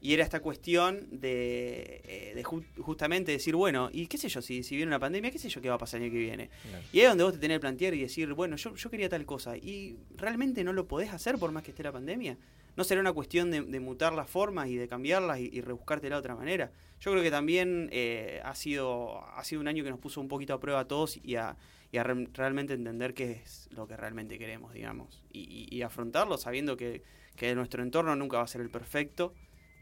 y era esta cuestión de, eh, de ju- justamente decir, bueno, y qué sé yo, si, si viene una pandemia, qué sé yo qué va a pasar el año que viene. Claro. Y ahí es donde vos te tenés que plantear y decir, bueno, yo, yo quería tal cosa, y realmente no lo podés hacer por más que esté la pandemia. ¿No será una cuestión de, de mutar las formas y de cambiarlas y, y rebuscártela de otra manera? Yo creo que también eh, ha, sido, ha sido un año que nos puso un poquito a prueba a todos y a, y a re- realmente entender qué es lo que realmente queremos, digamos. Y, y- y afrontarlo sabiendo que, que nuestro entorno nunca va a ser el perfecto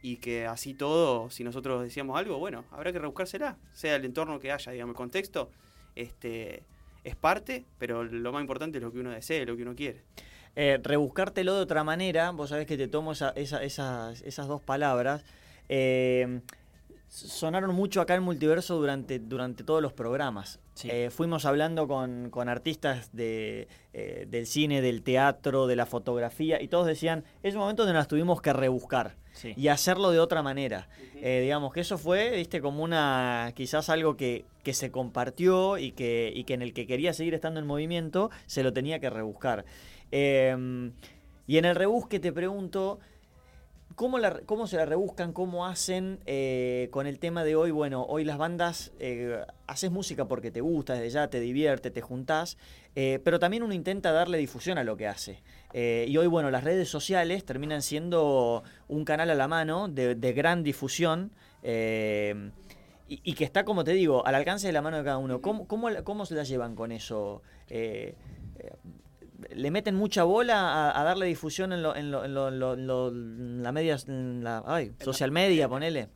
y que así todo, si nosotros decíamos algo, bueno, habrá que rebuscársela, sea el entorno que haya, digamos, el contexto, este es parte, pero lo más importante es lo que uno desee, lo que uno quiere. eh, rebuscártelo de otra manera, vos sabés que te tomo esa- esa- esas, esas dos palabras. eh, sonaron mucho acá en Multiverso durante, durante todos los programas. Sí. Eh, fuimos hablando con, con artistas de, eh, del cine, del teatro, de la fotografía, y todos decían, es un momento donde nos tuvimos que rebuscar Sí. y hacerlo de otra manera. Eh, digamos que eso fue, viste, como una, quizás algo que, que se compartió y que, y que en el que quería seguir estando en movimiento, se lo tenía que rebuscar. Eh, y en el rebusque te pregunto, ¿Cómo, la- ¿Cómo se la rebuscan? ¿Cómo hacen eh, con el tema de hoy? Bueno, hoy las bandas, eh, haces música porque te gusta, desde ya te divierte, te juntás, eh, pero también uno intenta darle difusión a lo que hace. Eh, y hoy, bueno, las redes sociales terminan siendo un canal a la mano de, gran difusión. y, que está, como te digo, al alcance de la mano de cada uno. ¿Cómo, cómo, cómo se la llevan con eso? Le meten mucha bola a, a darle difusión en, lo, en, lo, en, lo- en lo- en lo- en la media, en la, ay, social media, ponele.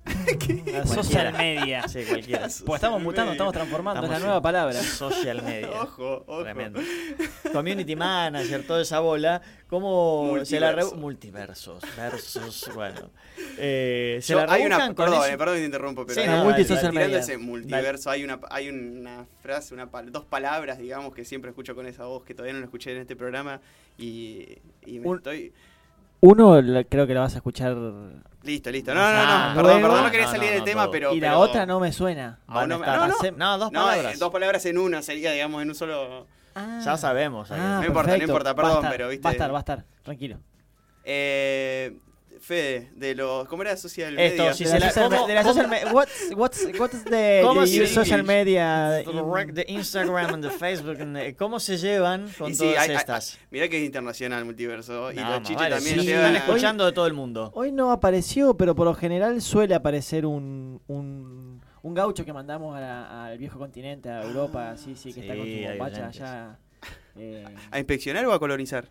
La social media. Sí, cualquiera. Pues estamos mutando, estamos transformando, es la nueva palabra. Social media. Ojo, ojo. Tremendo. Community manager, toda esa bola. ¿Cómo se la re- Multiverso. Multiversos, versus, bueno. Eh, se Yo- la hay una, perdón, eso? eh, perdón que te interrumpo, pero Sí, no, media. ese multiverso, hay una, hay una frase, una dos palabras, digamos, que siempre escucho con esa voz, que todavía no lo escuché en este programa, y, y me Un- estoy... Uno la- creo que la vas a escuchar. Listo, listo. No, no, no, Ah, perdón, luego- perdón, no quería No, salir no, del no, tema, todo. pero... y la pero- otra no me suena. Aún no, me- Van a no, no, dos no, palabras. eh, dos palabras en una sería, digamos, en un solo... Ya sabemos. Ah, No importa, no importa, perdón, estar, pero, viste- Va a estar, va a estar, tranquilo. Eh, Fede, de los... ¿Cómo era social Esto, media? si de se la social, ¿cómo- de la cómo- social me- what's, what's, what's the, ¿Cómo the se- social media? De Instagram and the Facebook. and the- ¿Cómo se llevan con Y sí, todas hay- hay- estas? Mirá que es internacional multiverso, y No, los más chiches vale, también sí, llevan... están escuchando de todo el mundo. Hoy no apareció, pero por lo general suele aparecer un, un, un gaucho que mandamos al viejo continente, a Europa, sí, sí, que está con Sí, su hay bombacha allá. eh, ¿A inspeccionar o a colonizar?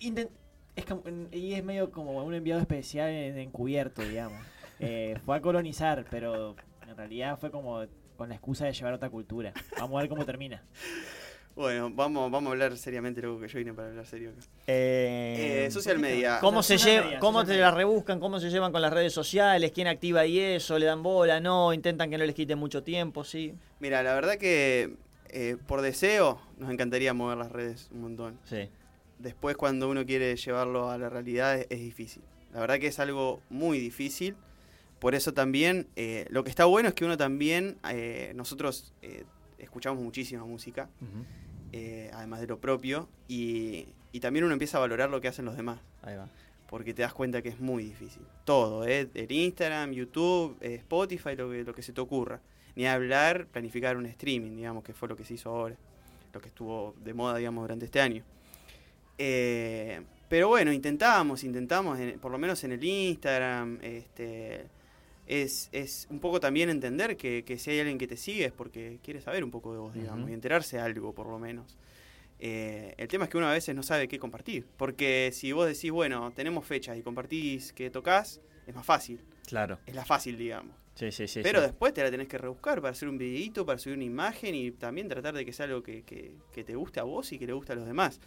intent- es como- y es medio como un enviado especial en- encubierto, digamos. Eh, fue a colonizar, pero en realidad fue como con la excusa de llevar otra cultura. Vamos a ver cómo termina. Bueno, vamos, vamos a hablar seriamente luego que yo vine para hablar serio. acá. Eh, Eh, social media. ¿Cómo se social lleva, media, cómo social te media. la rebuscan, cómo se llevan con las redes sociales, quién activa ahí eso, le dan bola, no, intentan que no les quite mucho tiempo, sí. Mira, la verdad que eh, por deseo nos encantaría mover las redes un montón. Sí. Después cuando uno quiere llevarlo a la realidad es, es difícil. La verdad que es algo muy difícil. Por eso también, eh, lo que está bueno es que uno también, eh, nosotros eh, escuchamos muchísima música, además de lo propio, y, y también uno empieza a valorar lo que hacen los demás. Ahí va. porque te das cuenta que es muy difícil. Todo, ¿eh? El Instagram, YouTube, Spotify, lo que, lo que se te ocurra. Ni hablar, planificar un streaming, digamos, que fue lo que se hizo ahora. Lo que estuvo de moda, digamos, durante este año. Eh, pero bueno, intentamos, intentamos, en- por lo menos en el Instagram, este, es, es un poco también entender que, que si hay alguien que te sigue es porque quiere saber un poco de vos, digamos, y enterarse algo, por lo menos. Eh, el tema es que uno a veces no sabe qué compartir. Porque si vos decís, bueno, tenemos fechas y compartís que tocas, es más fácil. Claro. Es la fácil, digamos. Sí, sí, sí. Pero sí. después te la tenés que rebuscar para hacer un videito, para subir una imagen y también tratar de que sea algo que, que- que te guste a vos y que le guste a los demás.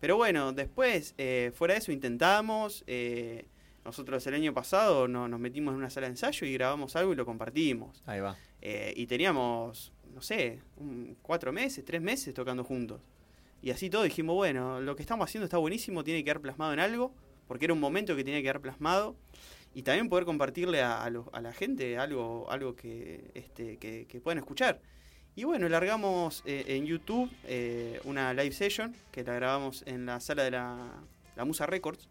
Pero bueno, después, eh, fuera de eso, intentamos. eh, nosotros el año pasado no- nos metimos en una sala de ensayo y grabamos algo y lo compartimos. Ahí va. Eh, y teníamos, no sé, un- cuatro meses, tres meses tocando juntos. Y así todo dijimos, bueno, lo que estamos haciendo está buenísimo, tiene que quedar plasmado en algo, porque era un momento que tenía que quedar plasmado. Y también poder compartirle a, a a la gente algo, algo que, este, que, que puedan escuchar. Y bueno, largamos eh, en YouTube eh, una live session que la grabamos en la sala de la, la Musa Records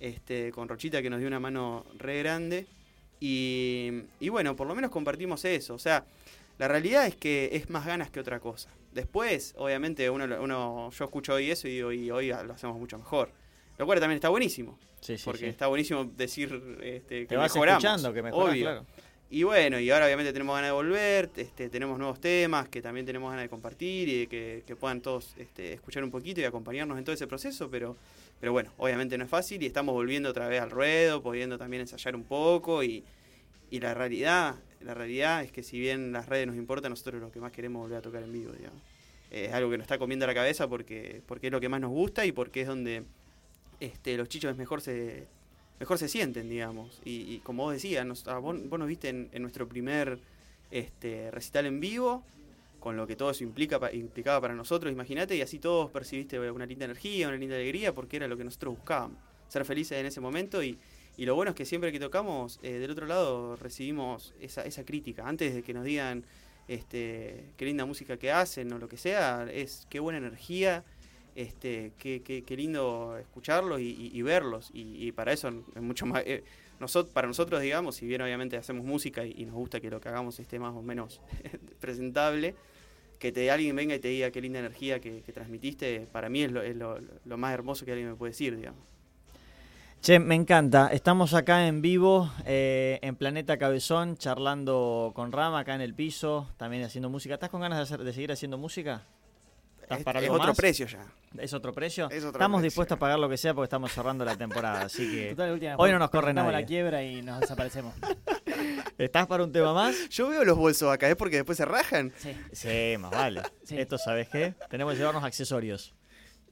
este, con Rochita que nos dio una mano re grande. Y, y bueno, por lo menos compartimos eso. O sea, la realidad es que es más ganas que otra cosa. Después, obviamente, uno, uno yo escucho hoy eso y digo, y hoy lo hacemos mucho mejor. Lo cual también está buenísimo. Sí, sí, porque sí. está buenísimo decir este, que Te vas mejoramos. escuchando que mejoras, obvio. claro. Y bueno, y ahora obviamente tenemos ganas de volver, este, tenemos nuevos temas que también tenemos ganas de compartir y que, que puedan todos este, escuchar un poquito y acompañarnos en todo ese proceso, pero, pero bueno, obviamente no es fácil y estamos volviendo otra vez al ruedo, pudiendo también ensayar un poco y, y la realidad, la realidad es que si bien las redes nos importan, nosotros lo que más queremos volver a tocar en vivo, digamos. Es algo que nos está comiendo la cabeza porque, porque es lo que más nos gusta y porque es donde este, los chichos es mejor se mejor se sienten, digamos. Y, como vos decías, nos- ah, vos, nos viste en, nuestro primer este, recital en vivo, con lo que todo eso implica, implicaba para nosotros, imagínate, y así todos percibiste una linda energía, una linda alegría, porque era lo que nosotros buscábamos, ser felices en ese momento y, lo bueno es que siempre que tocamos, eh, del otro lado recibimos esa, esa crítica, antes de que nos digan este, qué linda música que hacen o lo que sea, es qué buena energía, este, qué, qué- lindo escucharlos y, verlos, y, para eso es mucho más... eh, para nosotros, digamos, si bien obviamente hacemos música y, nos gusta que lo que hagamos esté más o menos presentable, que alguien venga y te diga qué linda energía que, transmitiste, para mí es, lo, es lo- lo más hermoso que alguien me puede decir, digamos. Che, me encanta. Estamos acá en vivo, eh, en Planeta Cabezón, charlando con Rama acá en el piso, también haciendo música. ¿Estás con ganas de, hacer- de seguir haciendo música? ¿Estás Es, para es algo otro más? precio ya. ¿Es otro precio? Es otro estamos precio. dispuestos a pagar lo que sea porque estamos cerrando la temporada, así que Total, última, hoy no nos corre nadie. la quiebra y nos desaparecemos. ¿Estás para un tema más? Yo veo los bolsos acá, ¿es porque después se rajan? Sí. Sí, más vale. Sí. Esto, ¿sabes qué? Tenemos que llevarnos accesorios.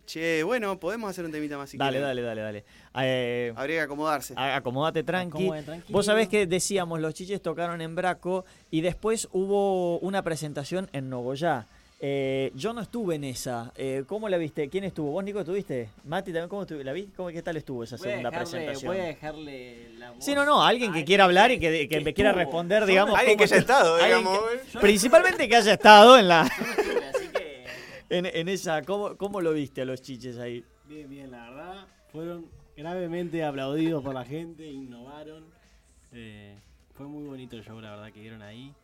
Che, bueno, podemos hacer un temita más si dale, quieren. dale, dale, dale. Eh, Habría que acomodarse. acomodate tranqui. Vos sabés que decíamos, los chiches tocaron en Braco y después hubo una presentación en Nogoyá. Eh, yo no estuve en esa. Eh, ¿Cómo la viste? ¿Quién estuvo? ¿Vos, Nico, estuviste? Mati, también, ¿cómo estuve? ¿La vi? ¿Cómo, ¿Qué tal estuvo esa Voy segunda dejarle- presentación? Voy a dejarle la voz. Sí, no, no, alguien que quiera hablar y que, que- quiera estuvo. responder, digamos. Alguien que haya estuvo. estado, digamos. que- principalmente que haya estado en la Yo no estuve, así que... en, en esa. ¿cómo, ¿Cómo lo viste a los chiches ahí? Bien, bien, la verdad. Fueron gravemente aplaudidos por la gente, innovaron. Eh, fue muy bonito el show, la verdad, que dieron ahí.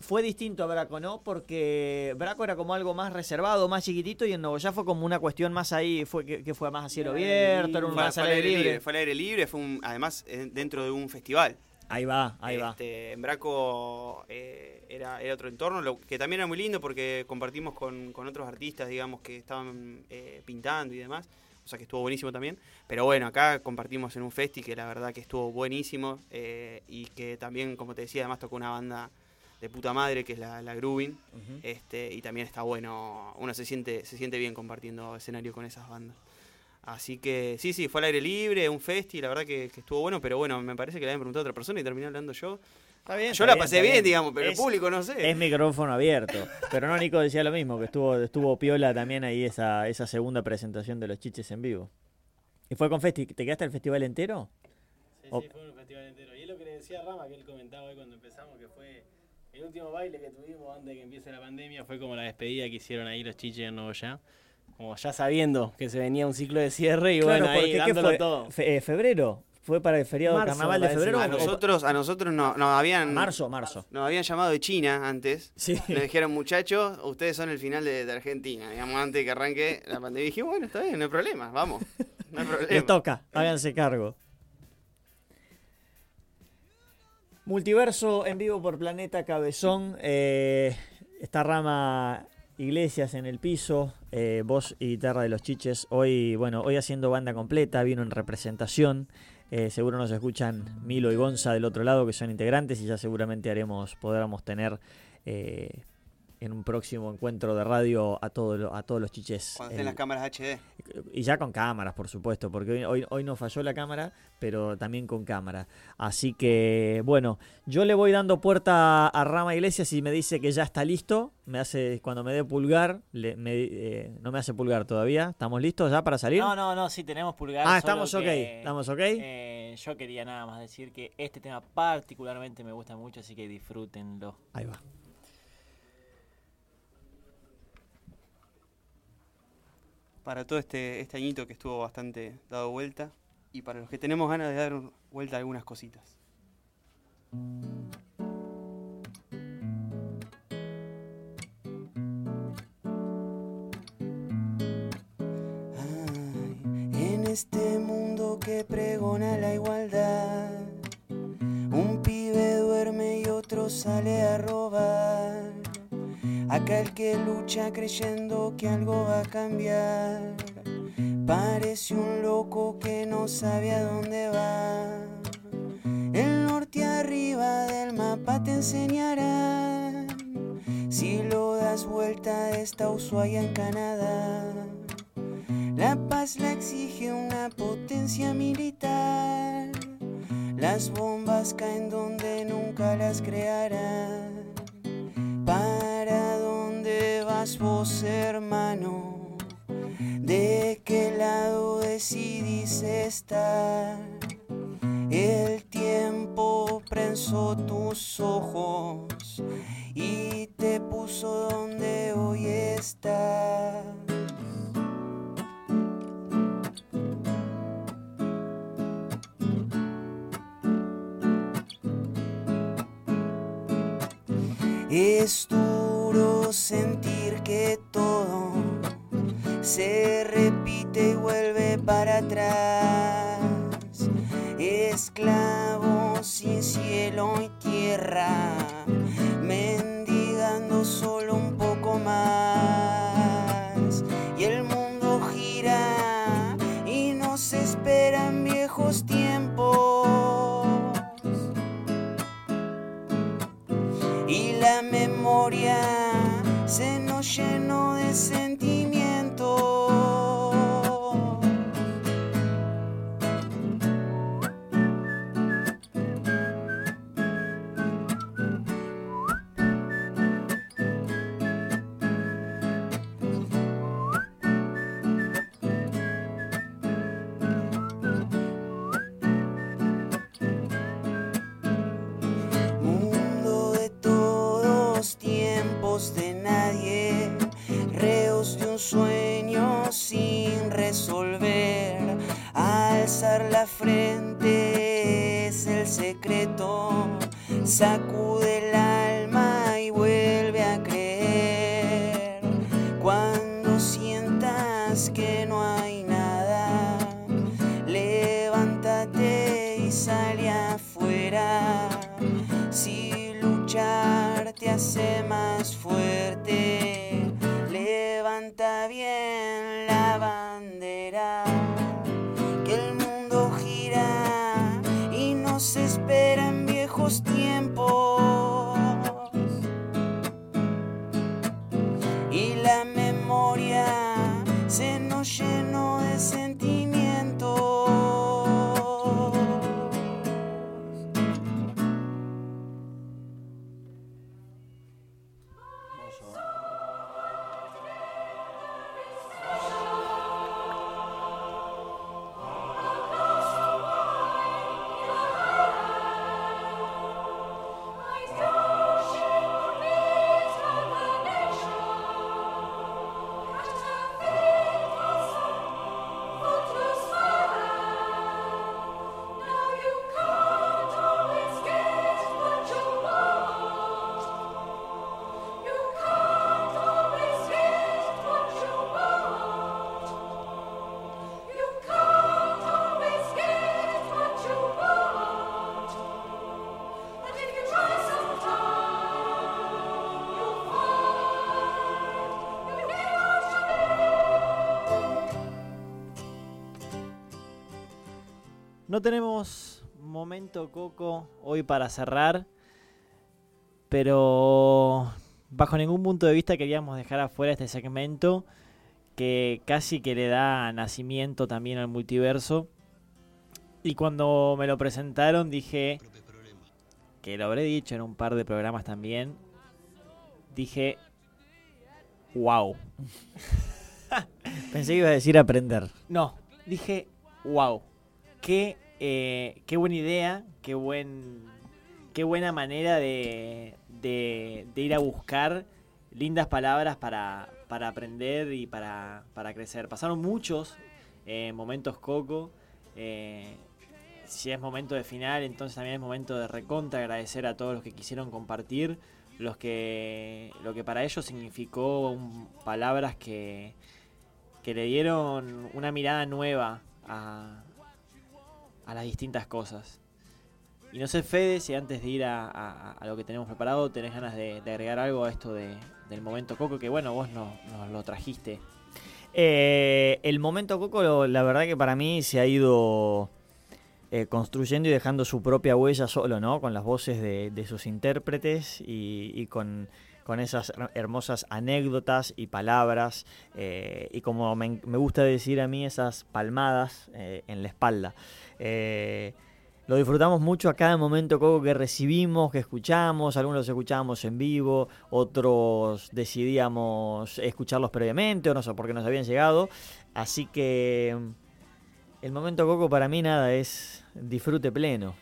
Fue distinto a Braco, ¿no? Porque Braco era como algo más reservado, más chiquitito, y en Nogoyá fue como una cuestión más ahí, fue que, que fue más a cielo abierto, era un Fue, más fue al aire libre. Fue al aire libre, fue un, además eh, dentro de un festival. Ahí va, ahí va. Este, En Braco eh, era, era otro entorno, lo que también era muy lindo porque compartimos con, con otros artistas, digamos, que estaban eh, pintando y demás. O sea que estuvo buenísimo también. Pero bueno, acá compartimos en un festi que la verdad que estuvo buenísimo. eh, y que también, como te decía, además tocó una banda de puta madre que es la, la. Ujú. Este, y también está bueno, uno se siente, se siente bien compartiendo escenario con esas bandas. Así que sí, sí, fue al aire libre, un festi, la verdad que, que estuvo bueno, pero bueno, me parece que le habían preguntado a otra persona y terminé hablando yo. Está bien, Yo está la pasé bien, digamos, pero el público no sé. Es micrófono abierto. Pero no, Nico decía lo mismo, que estuvo, estuvo piola también ahí esa, esa segunda presentación de los chiches en vivo. ¿Y fue con Festi? ¿Te quedaste el festival entero? Sí, O- sí, fue un festival entero. Y es lo que le decía Rama, que él comentaba hoy cuando empezamos, que fue el último baile que tuvimos antes de que empiece la pandemia, fue como la despedida que hicieron ahí los chiches en Nuevo Ya. Como ya sabiendo que se venía un ciclo de cierre y bueno, ahí porque ¿qué dándolo fue? todo. Fe- eh, ¿Febrero? ¿Fue para el feriado Marzo, carnaval de febrero? a nosotros, a nosotros no- nos habían Marzo, marzo. nos habían llamado de China antes. Sí. Nos dijeron, muchachos, ustedes son el final de, de Argentina. Digamos, antes de que arranque la pandemia. Y dije, bueno, está bien, no hay problema, vamos. No hay Les problema. toca, háganse cargo. Multiverso en vivo por Planeta Cabezón. eh, esta rama Iglesias en el piso, eh, voz y guitarra de los chiches. Hoy, bueno, hoy haciendo banda completa, vino en representación. Eh, seguro nos escuchan Milo y Gonza del otro lado, que son integrantes, y ya seguramente haremos, podremos tener eh, en un próximo encuentro de radio a, todo lo- a todos los chiches. Cuando estén el- las cámaras HD. y ya con cámaras, por supuesto, porque hoy, hoy, hoy no falló la cámara, pero también con cámara. Así que, bueno, yo le voy dando puerta a Rama Iglesias y me dice que ya está listo. Me hace, cuando me dé pulgar, le- me- eh, no me hace pulgar todavía. ¿Estamos listos ya para salir? No, no, no, sí, tenemos pulgar. ah, estamos ok, que, estamos ok. eh, yo quería nada más decir que este tema particularmente me gusta mucho, así que disfrútenlo. Ahí va. Para todo este, este añito que estuvo bastante dado vuelta. Y para los que tenemos ganas de dar vuelta a algunas cositas. Ay, en este mundo que pregona la igualdad, un pibe duerme y otro sale a robar. Acá el que lucha creyendo que algo va a cambiar, parece un loco que no sabe a dónde va. El norte arriba del mapa te enseñará. Si lo das vuelta está Ushuaia en Canadá. La paz la exige una potencia militar. Las bombas caen donde nunca las crearán. ¿Para vos, hermano? ¿De qué lado decidís estar? El tiempo prensó tus ojos y te puso donde hoy estás. Sentir que todo se repite y vuelve para atrás. Esclavo sin cielo y tierra, mendigando momento Coco hoy para cerrar, pero bajo ningún punto de vista queríamos dejar afuera este segmento que casi que le da nacimiento también al multiverso. Y cuando me lo presentaron dije, que lo habré dicho en un par de programas también, dije, wow. Pensé que iba a decir aprender. No, dije, wow. Qué, eh, qué buena idea, qué, buen, qué buena manera de, ir a buscar lindas palabras para, para aprender y para, para crecer. Pasaron muchos eh, momentos coco. eh, si es momento de final, entonces también es momento de recontra agradecer a todos los que quisieron compartir, los que lo que para ellos significó palabras que, que le dieron una mirada nueva a, a las distintas cosas. Y no sé, Fede, si antes de ir a, a- lo que tenemos preparado tenés ganas de, agregar algo a esto de- del momento Coco, que bueno, vos no- nos lo trajiste. Eh, el momento Coco, la verdad que para mí se ha ido eh, construyendo y dejando su propia huella solo, ¿no? Con las voces de, de sus intérpretes y, y con, con esas her- hermosas anécdotas y palabras, eh, y como me, gusta decir a mí, esas palmadas eh, en la espalda. Eh, lo disfrutamos mucho a cada momento Coco que recibimos, que escuchamos, algunos los escuchábamos en vivo, otros decidíamos escucharlos previamente o no sé por qué nos habían llegado. Así que el momento Coco para mí nada es disfrute pleno.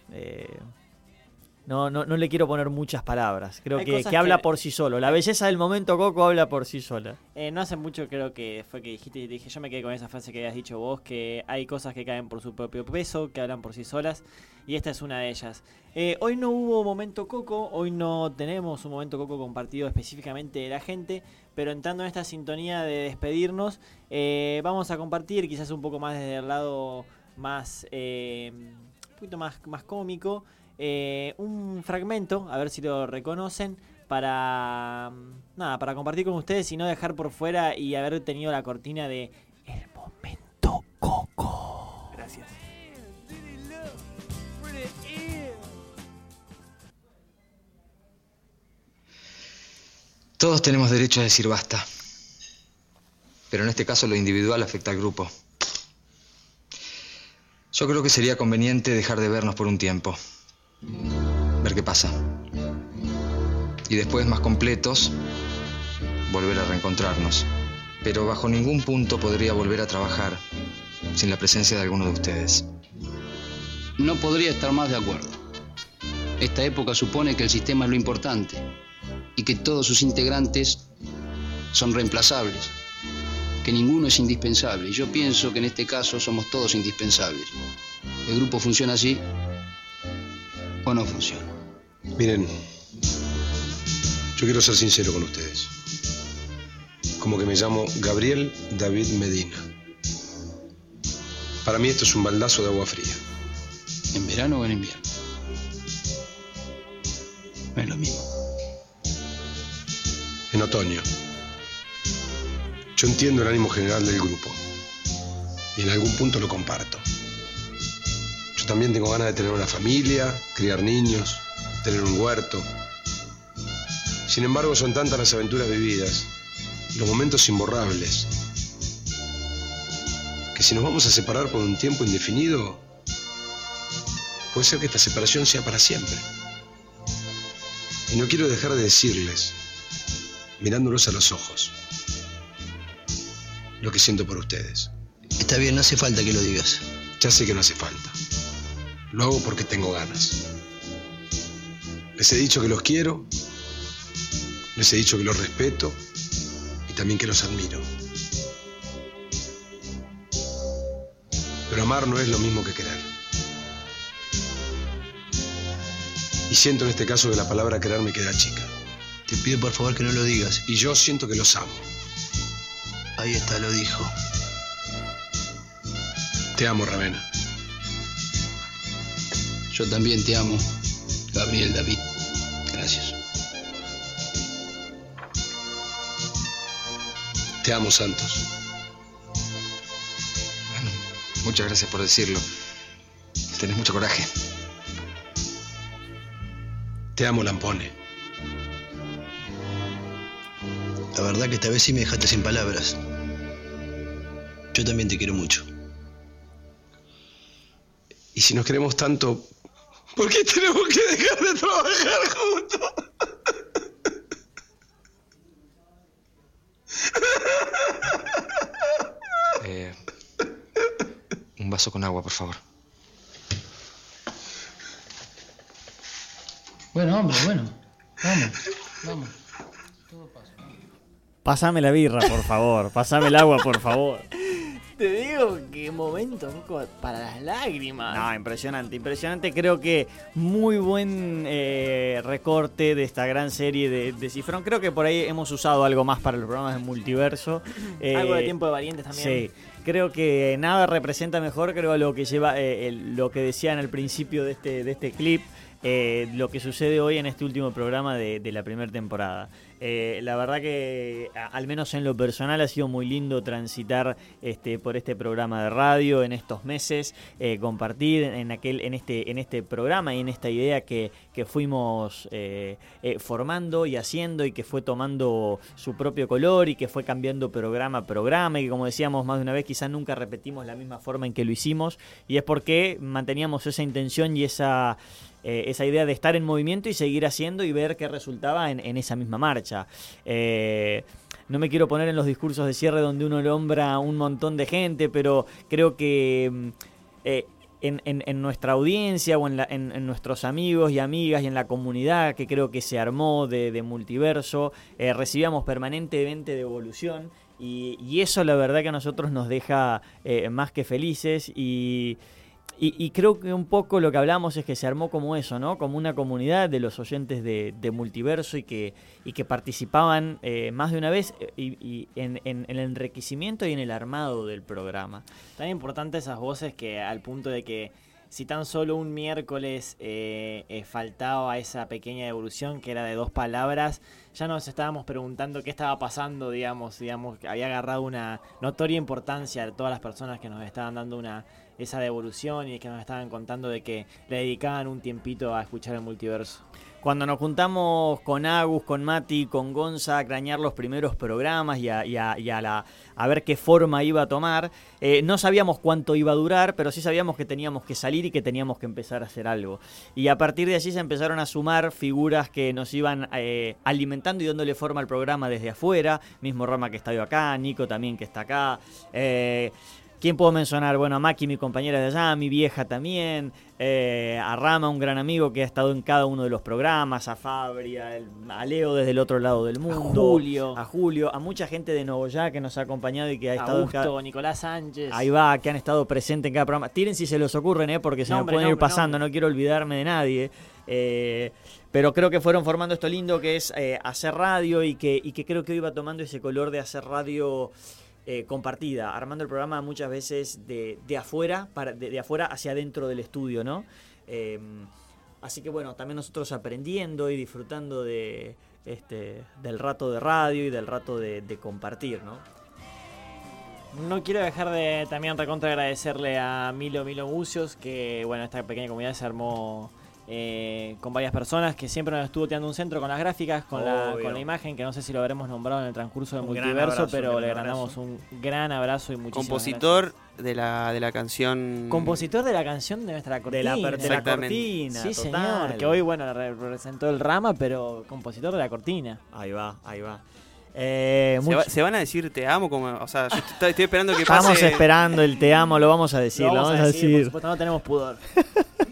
No, no, no le quiero poner muchas palabras. Creo Hay que, que habla por sí solo. La belleza del momento Coco habla por sí sola. Eh, no hace mucho creo que fue que dijiste y dije, yo me quedé con esa frase que habías dicho vos, que hay cosas que caen por su propio peso, que hablan por sí solas, y esta es una de ellas. Eh, hoy no hubo momento coco, hoy no tenemos un momento coco compartido específicamente de la gente, pero entrando en esta sintonía de despedirnos, eh, vamos a compartir quizás un poco más desde el lado más, eh, un poquito más, más cómico, eh, un fragmento, a ver si lo reconocen, para nada, para compartir con ustedes y no dejar por fuera y haber tenido la cortina de el momento coco. Gracias. Todos tenemos derecho a decir basta. Pero en este caso lo individual afecta al grupo. Yo creo que sería conveniente dejar de vernos por un tiempo. Ver qué pasa. Y después, más completos, volver a reencontrarnos. Pero bajo ningún punto podría volver a trabajar sin la presencia de alguno de ustedes. No podría estar más de acuerdo. Esta época supone que el sistema es lo importante y que todos sus integrantes son reemplazables, que ninguno es indispensable. Y yo pienso que en este caso somos todos indispensables. ¿El grupo funciona así o no funciona? Miren, yo quiero ser sincero con ustedes. Como que me llamo Gabriel David Medina. Para mí esto es un baldazo de agua fría. ¿En verano o en invierno? No es lo mismo. En otoño. Yo entiendo el ánimo general del grupo. Y en algún punto lo comparto. Yo también tengo ganas de tener una familia, criar niños, tener un huerto. Sin embargo, son tantas las aventuras vividas, los momentos imborrables, que si nos vamos a separar por un tiempo indefinido, puede ser que esta separación sea para siempre. Y no quiero dejar de decirles, mirándolos a los ojos, lo que siento por ustedes. Está bien, no hace falta que lo digas. Ya sé que no hace falta. Lo hago porque tengo ganas. Les he dicho que los quiero, les he dicho que los respeto y también que los admiro. Pero amar no es lo mismo que querer. Y siento en este caso que la palabra querer me queda chica. Te pido por favor que no lo digas. Y yo siento que los amo. Ahí está, lo dijo. Te amo, Ravena. Yo también te amo, Gabriel David. Gracias. Te amo, Santos. Bueno, muchas gracias por decirlo. Tenés mucho coraje. Te amo, Lampone. La verdad que esta vez sí me dejaste sin palabras. Yo también te quiero mucho. Y si nos queremos tanto, ¿por qué tenemos que dejar de trabajar juntos? Eh, un vaso con agua, por favor. Bueno, hombre, bueno. Vamos, vamos. Pásame la birra, por favor. Pásame el agua, por favor. Te digo que momento para las lágrimas. No, impresionante, impresionante. Creo que muy buen eh, recorte de esta gran serie de, de Cifrón. Creo que por ahí hemos usado algo más para los programas de multiverso. Eh, Algo de tiempo de valientes también. Sí, creo que nada representa mejor, creo, lo que lleva, eh, el- lo que decían al principio de este, de este clip. eh, lo que sucede hoy en este último programa de, de la primera temporada. Eh, la verdad que, al menos en lo personal, ha sido muy lindo transitar este, por este programa de radio en estos meses, eh, compartir en, aquel, en, este, en este programa y en esta idea que, que fuimos eh, formando y haciendo y que fue tomando su propio color y que fue cambiando programa a programa. Y que como decíamos más de una vez quizás nunca repetimos la misma forma en que lo hicimos. Y es porque manteníamos esa intención y esa eh, esa idea de estar en movimiento y seguir haciendo y ver qué resultaba en, esa misma marcha. Eh, no me quiero poner en los discursos de cierre donde uno nombra a un montón de gente, pero creo que mm, eh, en, nuestra audiencia o en, nuestros amigos y amigas y en la comunidad que creo que se armó de, multiverso, recibíamos permanentemente devolución y, y eso la verdad que a nosotros nos deja más que felices y, y, y creo que un poco lo que hablamos es que se armó como eso, ¿no? Como una comunidad de los oyentes de, de multiverso y que, y que participaban eh, más de una vez eh, y, y en, en- el enriquecimiento y en el armado del programa. Tan importantes esas voces que al punto de que si tan solo un miércoles eh, eh, faltaba esa pequeña evolución que era de dos palabras, ya nos estábamos preguntando qué estaba pasando, digamos, digamos, había agarrado una notoria importancia a todas las personas que nos estaban dando una esa devolución y que nos estaban contando de que le dedicaban un tiempito a escuchar el multiverso. Cuando nos juntamos con Agus, con Mati, con Gonza a crañar los primeros programas y a, a- a ver qué forma iba a tomar, eh, no sabíamos cuánto iba a durar, pero sí sabíamos que teníamos que salir y que teníamos que empezar a hacer algo. Y a partir de allí se empezaron a sumar figuras que nos iban eh, alimentando y dándole forma al programa desde afuera, mismo Rama que está acá, Nico también que está acá. eh, ¿Quién puedo mencionar? Bueno, a Maki, mi compañera de allá, a mi vieja también, eh, a Rama, un gran amigo que ha estado en cada uno de los programas, a Fabri, a, a Leo desde el otro lado del mundo, Julio. a Julio, a mucha gente de Nogoyá que nos ha acompañado y que ha estado en cada... Nicolás Sánchez. Ahí va, que han estado presentes en cada programa. Tiren si se los ocurren, ¿eh? porque se Nombre, me pueden ir nombre, pasando, no quiero olvidarme de nadie. Eh, pero creo que fueron formando esto lindo que es eh, hacer radio y que, y que creo que hoy va tomando ese color de hacer radio eh, compartida, armando el programa muchas veces de, de afuera, para, de, afuera hacia adentro del estudio, ¿no? Eh, así que bueno, también nosotros aprendiendo y disfrutando de este del rato de radio y del rato de, de compartir, ¿no? No quiero dejar de también recontra agradecerle a Milo Milo Bucios, que bueno, esta pequeña comunidad se armó eh, con varias personas, que siempre nos estuvo tirando un centro con las gráficas, con la, con la imagen, que no sé si lo habremos nombrado en el transcurso del Un multiverso, abrazo, pero le abrazo. un gran abrazo y muchísimas Compositor de la, de la canción. Compositor de la canción de nuestra cortina. De la, de la cortina, Sí, total. señor, que hoy, bueno, representó el Rama, pero compositor de la cortina. Ahí va, ahí va. Eh, Se, mucho- va- se van a decir te amo como. O sea, yo estoy, estoy esperando que pase. Estamos esperando el te amo, lo vamos a decir, Lo lo vamos a por decir. supuesto, no tenemos pudor.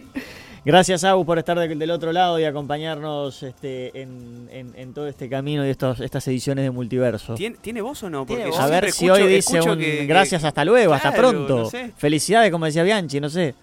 Gracias, Agus, por estar de- del otro lado y acompañarnos este, en, en- en todo este camino y estos, estas ediciones de Multiverso. ¿Tiene, ¿Tiene voz o no? Tiene Porque voz. yo A ver si escucho- hoy dice un que- que- gracias, hasta luego, hasta pronto. no sé. Felicidades, como decía Bianchi, no sé.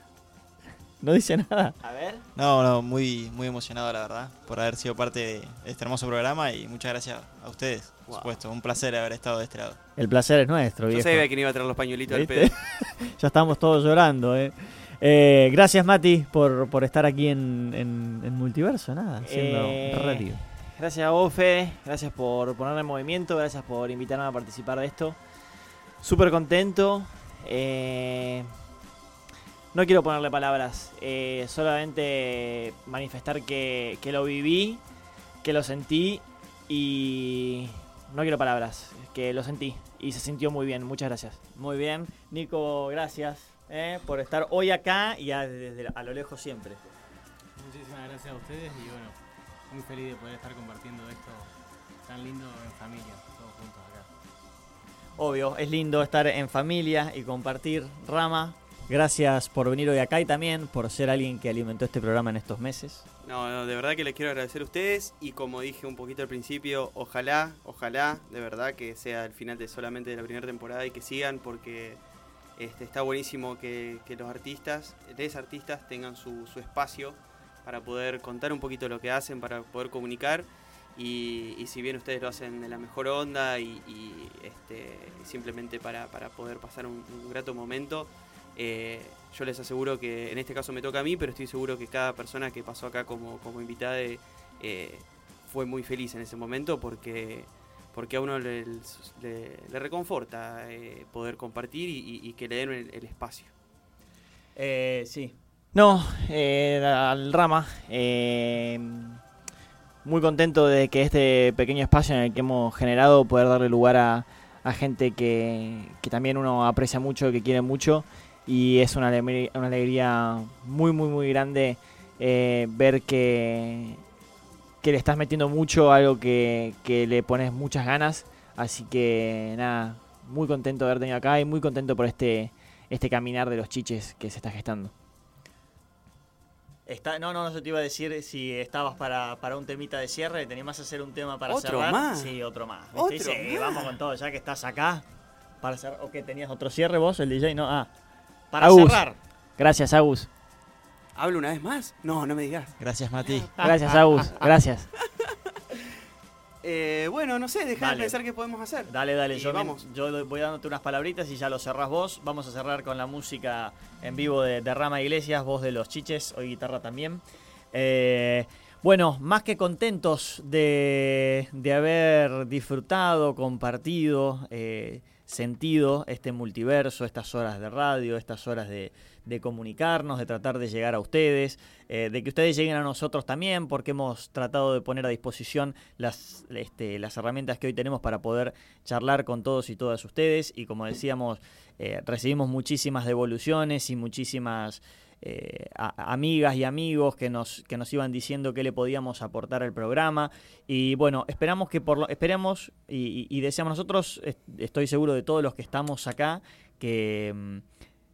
No dice nada. A ver. No, no, muy, muy emocionado la verdad por haber sido parte de este hermoso programa y muchas gracias a ustedes, por supuesto. Un placer haber estado de este lado. El placer es nuestro, Yo viejo. sabía quién iba a traer los pañuelitos al pedo. ya estamos todos llorando, eh. Eh, gracias, Mati, por, por estar aquí en, en- en Multiverso, nada, haciendo Eh, radio. Gracias a vos, Fede. Gracias por ponerme en movimiento. Gracias por invitarme a participar de esto. Súper contento. Eh, no quiero ponerle palabras. eh, solamente manifestar que, que lo viví, que lo sentí y no quiero palabras. Que lo sentí y se sintió muy bien. Muchas gracias. Muy bien. Nico, gracias eh, por estar hoy acá y a, desde a lo lejos siempre. Muchísimas gracias a ustedes y bueno, muy feliz de poder estar compartiendo esto tan lindo en familia, todos juntos acá. Obvio, es lindo estar en familia y compartir. Rama, gracias por venir hoy acá y también por ser alguien que alimentó este programa en estos meses. No, no, de verdad que les quiero agradecer a ustedes y como dije un poquito al principio, ojalá, ojalá, de verdad que sea el final de solamente de la primera temporada y que sigan porque este, está buenísimo que, los artistas, los artistas tengan su, espacio para poder contar un poquito lo que hacen, para poder comunicar. Y, si bien ustedes lo hacen de la mejor onda y, este, simplemente para, poder pasar un, grato momento, eh, yo les aseguro que en este caso me toca a mí, pero estoy seguro que cada persona que pasó acá como, como invitada eh, fue muy feliz en ese momento porque, porque a uno le, le- le reconforta eh, poder compartir y, y- y que le den el, el espacio. Eh, sí. No, eh, al Rama. eh, muy contento de que este pequeño espacio en el que hemos generado poder darle lugar a, a gente que, que también uno aprecia mucho, que quiere mucho. Y es una alegría, una alegría muy, muy, muy grande eh, ver que, que le estás metiendo mucho algo que, que le pones muchas ganas. Así que nada, muy contento de haber tenido acá y muy contento por este, este caminar de los chiches que se está gestando. Está, no, no, no, yo te iba a decir si estabas para, para un temita de cierre, ¿te animás a hacer un tema para ¿Otro cerrar? más? Sí, otro más. ¿viste? ¿Otro Sí, más? vamos con todo, ya que estás acá. Para cerrar, ¿O qué tenías otro cierre vos, el DJ? No, ah. Para Agus. cerrar. Gracias, Agus. ¿Hablo una vez más? No, no me digas. Gracias, Mati. Gracias, Agus. Gracias. Eh, bueno, no sé, dejar Dale. de pensar qué podemos hacer. Dale, dale, Y yo, vamos. yo doy- voy dándote unas palabritas y ya lo cerrás vos. Vamos a cerrar con la música en vivo de, de Rama Iglesias, voz de los chiches, hoy guitarra también. Eh, bueno, más que contentos de, de haber disfrutado, compartido, eh, sentido este multiverso, estas horas de radio, estas horas de, de comunicarnos, de tratar de llegar a ustedes, eh, de que ustedes lleguen a nosotros también, porque hemos tratado de poner a disposición las, este, las herramientas que hoy tenemos para poder charlar con todos y todas ustedes. Y como decíamos, eh, recibimos muchísimas devoluciones y muchísimas eh, amigas y amigos que nos, que nos iban diciendo qué le podíamos aportar al programa. Y bueno, esperamos que por lo, esperemos y, y- deseamos nosotros, est- estoy seguro de todos los que estamos acá, que, mm,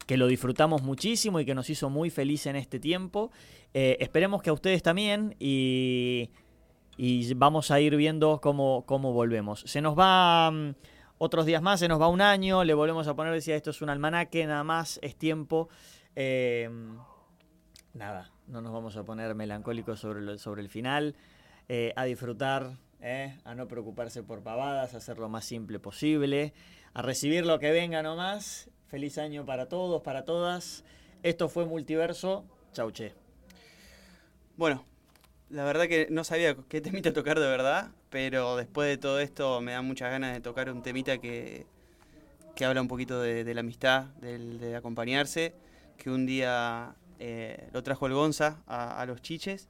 que lo disfrutamos muchísimo y que nos hizo muy feliz en este tiempo. Eh, esperemos que a ustedes también y, y vamos a ir viendo cómo, cómo volvemos. Se nos va mm, otros días más, se nos va un año, le volvemos a poner, decía, esto es un almanaque, nada más, es tiempo. Eh, nada, no nos vamos a poner melancólicos sobre, lo- sobre el final, eh, a disfrutar, a no preocuparse por pavadas, a hacer lo más simple posible, a recibir lo que venga nomás. Feliz año para todos, para todas. Esto fue Multiverso. Chau, che. Bueno, la verdad que no sabía qué temita tocar de verdad, pero después de todo esto me dan muchas ganas de tocar un temita que, que habla un poquito de, la amistad, de acompañarse, que un día eh, lo trajo el Gonza a, a los chiches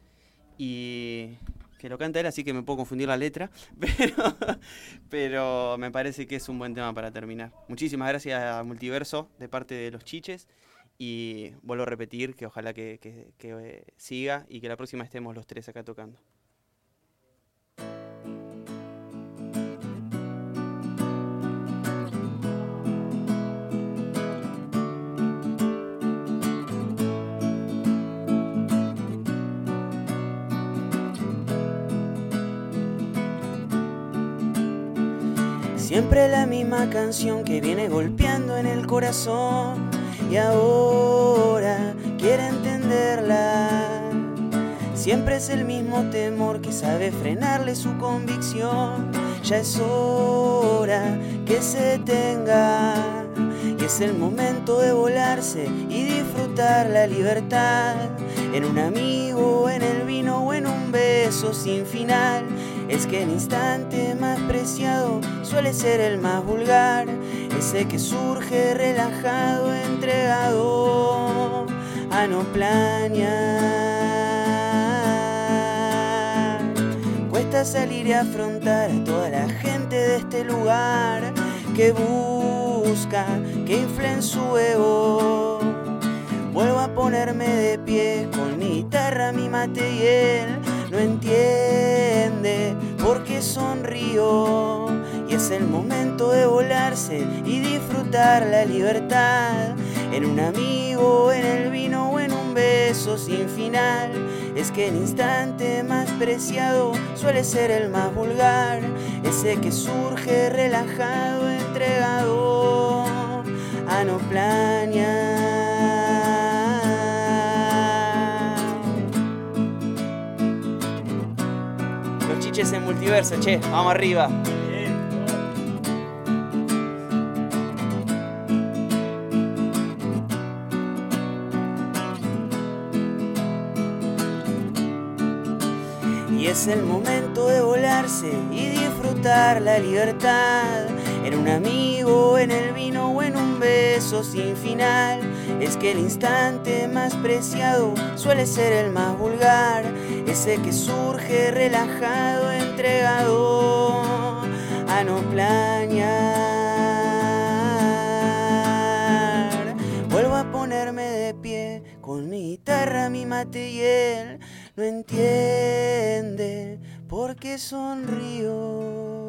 y que lo canta él, así que me puedo confundir la letra, pero, me parece que es un buen tema para terminar. Muchísimas gracias a Multiverso de parte de los chiches y vuelvo a repetir que ojalá que, eh, siga y que la próxima estemos los tres acá tocando. Siempre la misma canción que viene golpeando en el corazón y ahora quiere entenderla. Siempre es el mismo temor que sabe frenarle su convicción. Ya es hora que se tenga y es el momento de volarse y disfrutar la libertad en un amigo, en el vino o en un beso sin final. Es que el instante más preciado suele ser el más vulgar, ese que surge relajado, entregado a no planear. Cuesta salir y afrontar a toda la gente de este lugar que busca, que infla en su ego. Vuelvo a ponerme de pie con mi guitarra, mi mate y él no entiende por qué sonrío. Y es el momento de volarse y disfrutar la libertad en un amigo, en el vino o en un beso sin final. Es que el instante más preciado suele ser el más vulgar, ese que surge relajado, entregado a no planear. noches en multiverso, che, vamos arriba. Y es el momento de volarse y disfrutar la libertad. En un amigo, en el vino o en un beso sin final. Es que el instante más preciado suele ser el más vulgar. Ese que surge relajado, entregado a no planear. Vuelvo a ponerme de pie con mi guitarra, mi mate y él no entiende por qué sonrío.